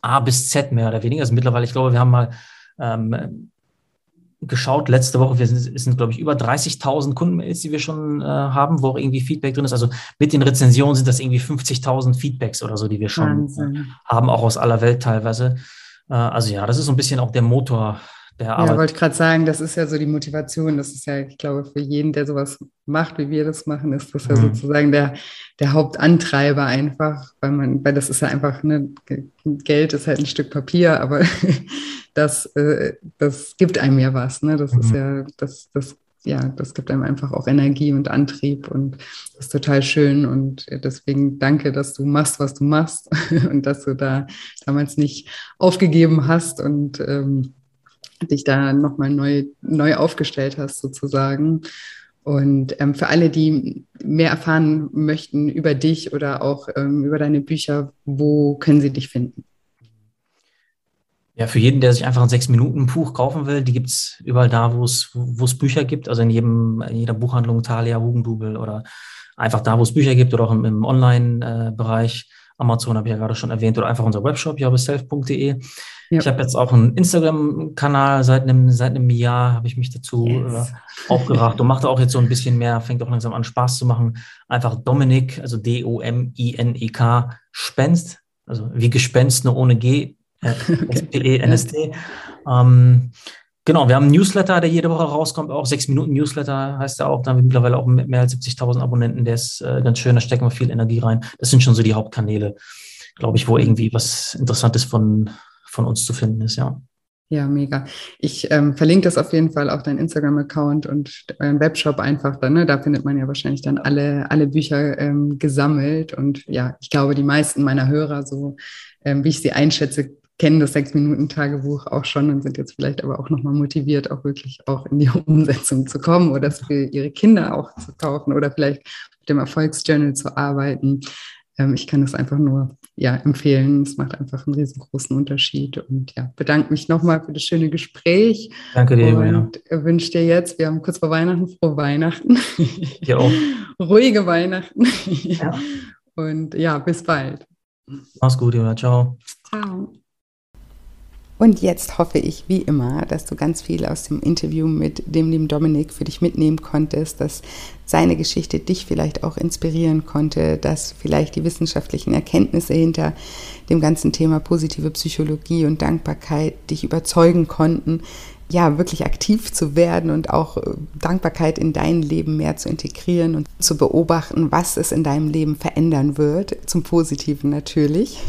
A bis Z mehr oder weniger. Also mittlerweile, ich glaube, wir haben mal ähm, geschaut letzte Woche. Wir sind, es sind, glaube ich, über 30.000 Kundenmails, die wir schon äh, haben, wo auch irgendwie Feedback drin ist. Also mit den Rezensionen sind das irgendwie 50.000 Feedbacks oder so, die wir schon äh, haben, auch aus aller Welt teilweise. Äh, also ja, das ist so ein bisschen auch der Motor der Arbeit. Ja, wollte gerade sagen, das ist ja so die Motivation. Das ist ja, ich glaube, für jeden, der sowas macht, wie wir das machen, ist das ja mhm. sozusagen der, der Hauptantreiber einfach, weil man, weil das ist ja einfach, ne, Geld ist halt ein Stück Papier, aber das, äh, das gibt einem ja was. Ne? Das mhm. ist ja, das, das ja, das gibt einem einfach auch Energie und Antrieb und das ist total schön und deswegen danke, dass du machst, was du machst und dass du da damals nicht aufgegeben hast und ähm, dich da nochmal neu, neu aufgestellt hast sozusagen. Und ähm, für alle, die mehr erfahren möchten über dich oder auch ähm, über deine Bücher, wo können sie dich finden? Ja, für jeden, der sich einfach ein Sechs-Minuten-Buch kaufen will, die gibt es überall da, wo es Bücher gibt, also in jedem, in jeder Buchhandlung, Thalia, Hugendubel oder einfach da, wo es Bücher gibt oder auch im, im Online-Bereich. Amazon habe ich ja gerade schon erwähnt oder einfach unser Webshop, jabeself.de. Ja. Ich habe jetzt auch einen Instagram-Kanal seit einem, seit einem Jahr, habe ich mich dazu yes. äh, aufgerafft und macht auch jetzt so ein bisschen mehr, fängt auch langsam an Spaß zu machen. Einfach Dominik, also D-O-M-I-N-E-K, Spenst, also wie Gespenst, nur ohne G, äh, S-P-E-N-S-T. Ähm, Genau, wir haben einen Newsletter, der jede Woche rauskommt, auch sechs Minuten Newsletter heißt er auch. Da haben wir mittlerweile auch mehr als 70.000 Abonnenten. Der ist äh, ganz schön, da stecken wir viel Energie rein. Das sind schon so die Hauptkanäle, glaube ich, wo irgendwie was Interessantes von, von uns zu finden ist, ja. Ja, mega. Ich ähm, verlinke das auf jeden Fall auf deinen Instagram-Account und euren Webshop einfach dann. Ne? Da findet man ja wahrscheinlich dann alle, alle Bücher ähm, gesammelt. Und ja, ich glaube, die meisten meiner Hörer, so ähm, wie ich sie einschätze, kennen das Sechs-Minuten-Tagebuch auch schon und sind jetzt vielleicht aber auch nochmal motiviert, auch wirklich auch in die Umsetzung zu kommen oder es für ihre Kinder auch zu kaufen oder vielleicht mit dem Erfolgsjournal zu arbeiten. Ähm, ich kann das einfach nur ja, empfehlen. Es macht einfach einen riesengroßen Unterschied. Und ja, bedanke mich nochmal für das schöne Gespräch. Danke dir, Und ja. wünsche dir jetzt, wir haben kurz vor Weihnachten, frohe Weihnachten. Ja auch. Ruhige Weihnachten. Ja. Und ja, bis bald. Mach's gut, Julia. Ciao. Ciao. Und jetzt hoffe ich, wie immer, dass du ganz viel aus dem Interview mit dem lieben Dominik für dich mitnehmen konntest, dass seine Geschichte dich vielleicht auch inspirieren konnte, dass vielleicht die wissenschaftlichen Erkenntnisse hinter dem ganzen Thema positive Psychologie und Dankbarkeit dich überzeugen konnten, ja, wirklich aktiv zu werden und auch äh, Dankbarkeit in dein Leben mehr zu integrieren und zu beobachten, was es in deinem Leben verändern wird, zum Positiven natürlich.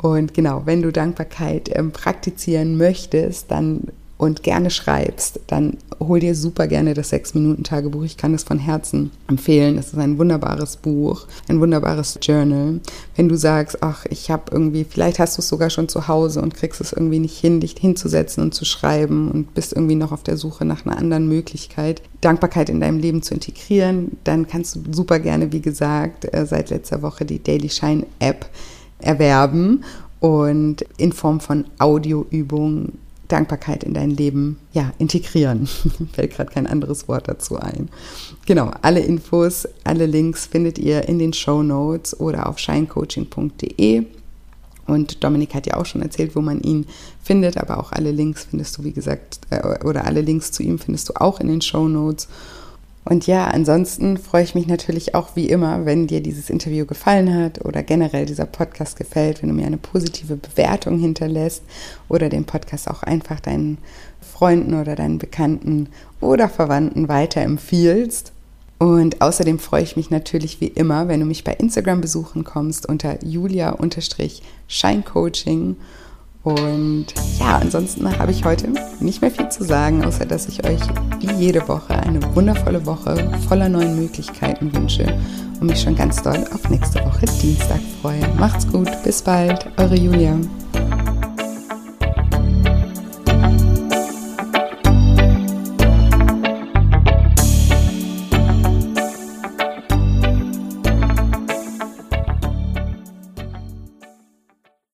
Und genau, wenn du Dankbarkeit ähm, praktizieren möchtest, dann und gerne schreibst, dann hol dir super gerne das Sechs-Minuten-Tagebuch. Ich kann es von Herzen empfehlen. Es ist ein wunderbares Buch, ein wunderbares Journal. Wenn du sagst, ach, ich habe irgendwie, vielleicht hast du es sogar schon zu Hause und kriegst es irgendwie nicht hin, dich hinzusetzen und zu schreiben und bist irgendwie noch auf der Suche nach einer anderen Möglichkeit, Dankbarkeit in deinem Leben zu integrieren, dann kannst du super gerne, wie gesagt, äh, seit letzter Woche die Daily Shine App erwerben und in Form von Audioübungen Dankbarkeit in dein Leben ja, integrieren. Fällt gerade kein anderes Wort dazu ein. Genau, alle Infos, alle Links findet ihr in den Show Notes oder auf shinecoaching.de. Und Dominik hat ja auch schon erzählt, wo man ihn findet, aber auch alle Links findest du, wie gesagt, äh, oder alle Links zu ihm findest du auch in den Show Notes. Und ja, ansonsten freue ich mich natürlich auch wie immer, wenn dir dieses Interview gefallen hat oder generell dieser Podcast gefällt, wenn du mir eine positive Bewertung hinterlässt oder den Podcast auch einfach deinen Freunden oder deinen Bekannten oder Verwandten weiterempfiehlst. Und außerdem freue ich mich natürlich wie immer, wenn du mich bei Instagram besuchen kommst unter julia-scheincoaching und ja, ansonsten habe ich heute nicht mehr viel zu sagen, außer dass ich euch wie jede Woche eine wundervolle Woche voller neuen Möglichkeiten wünsche und mich schon ganz doll auf nächste Woche Dienstag freue. Macht's gut, bis bald, eure Julia.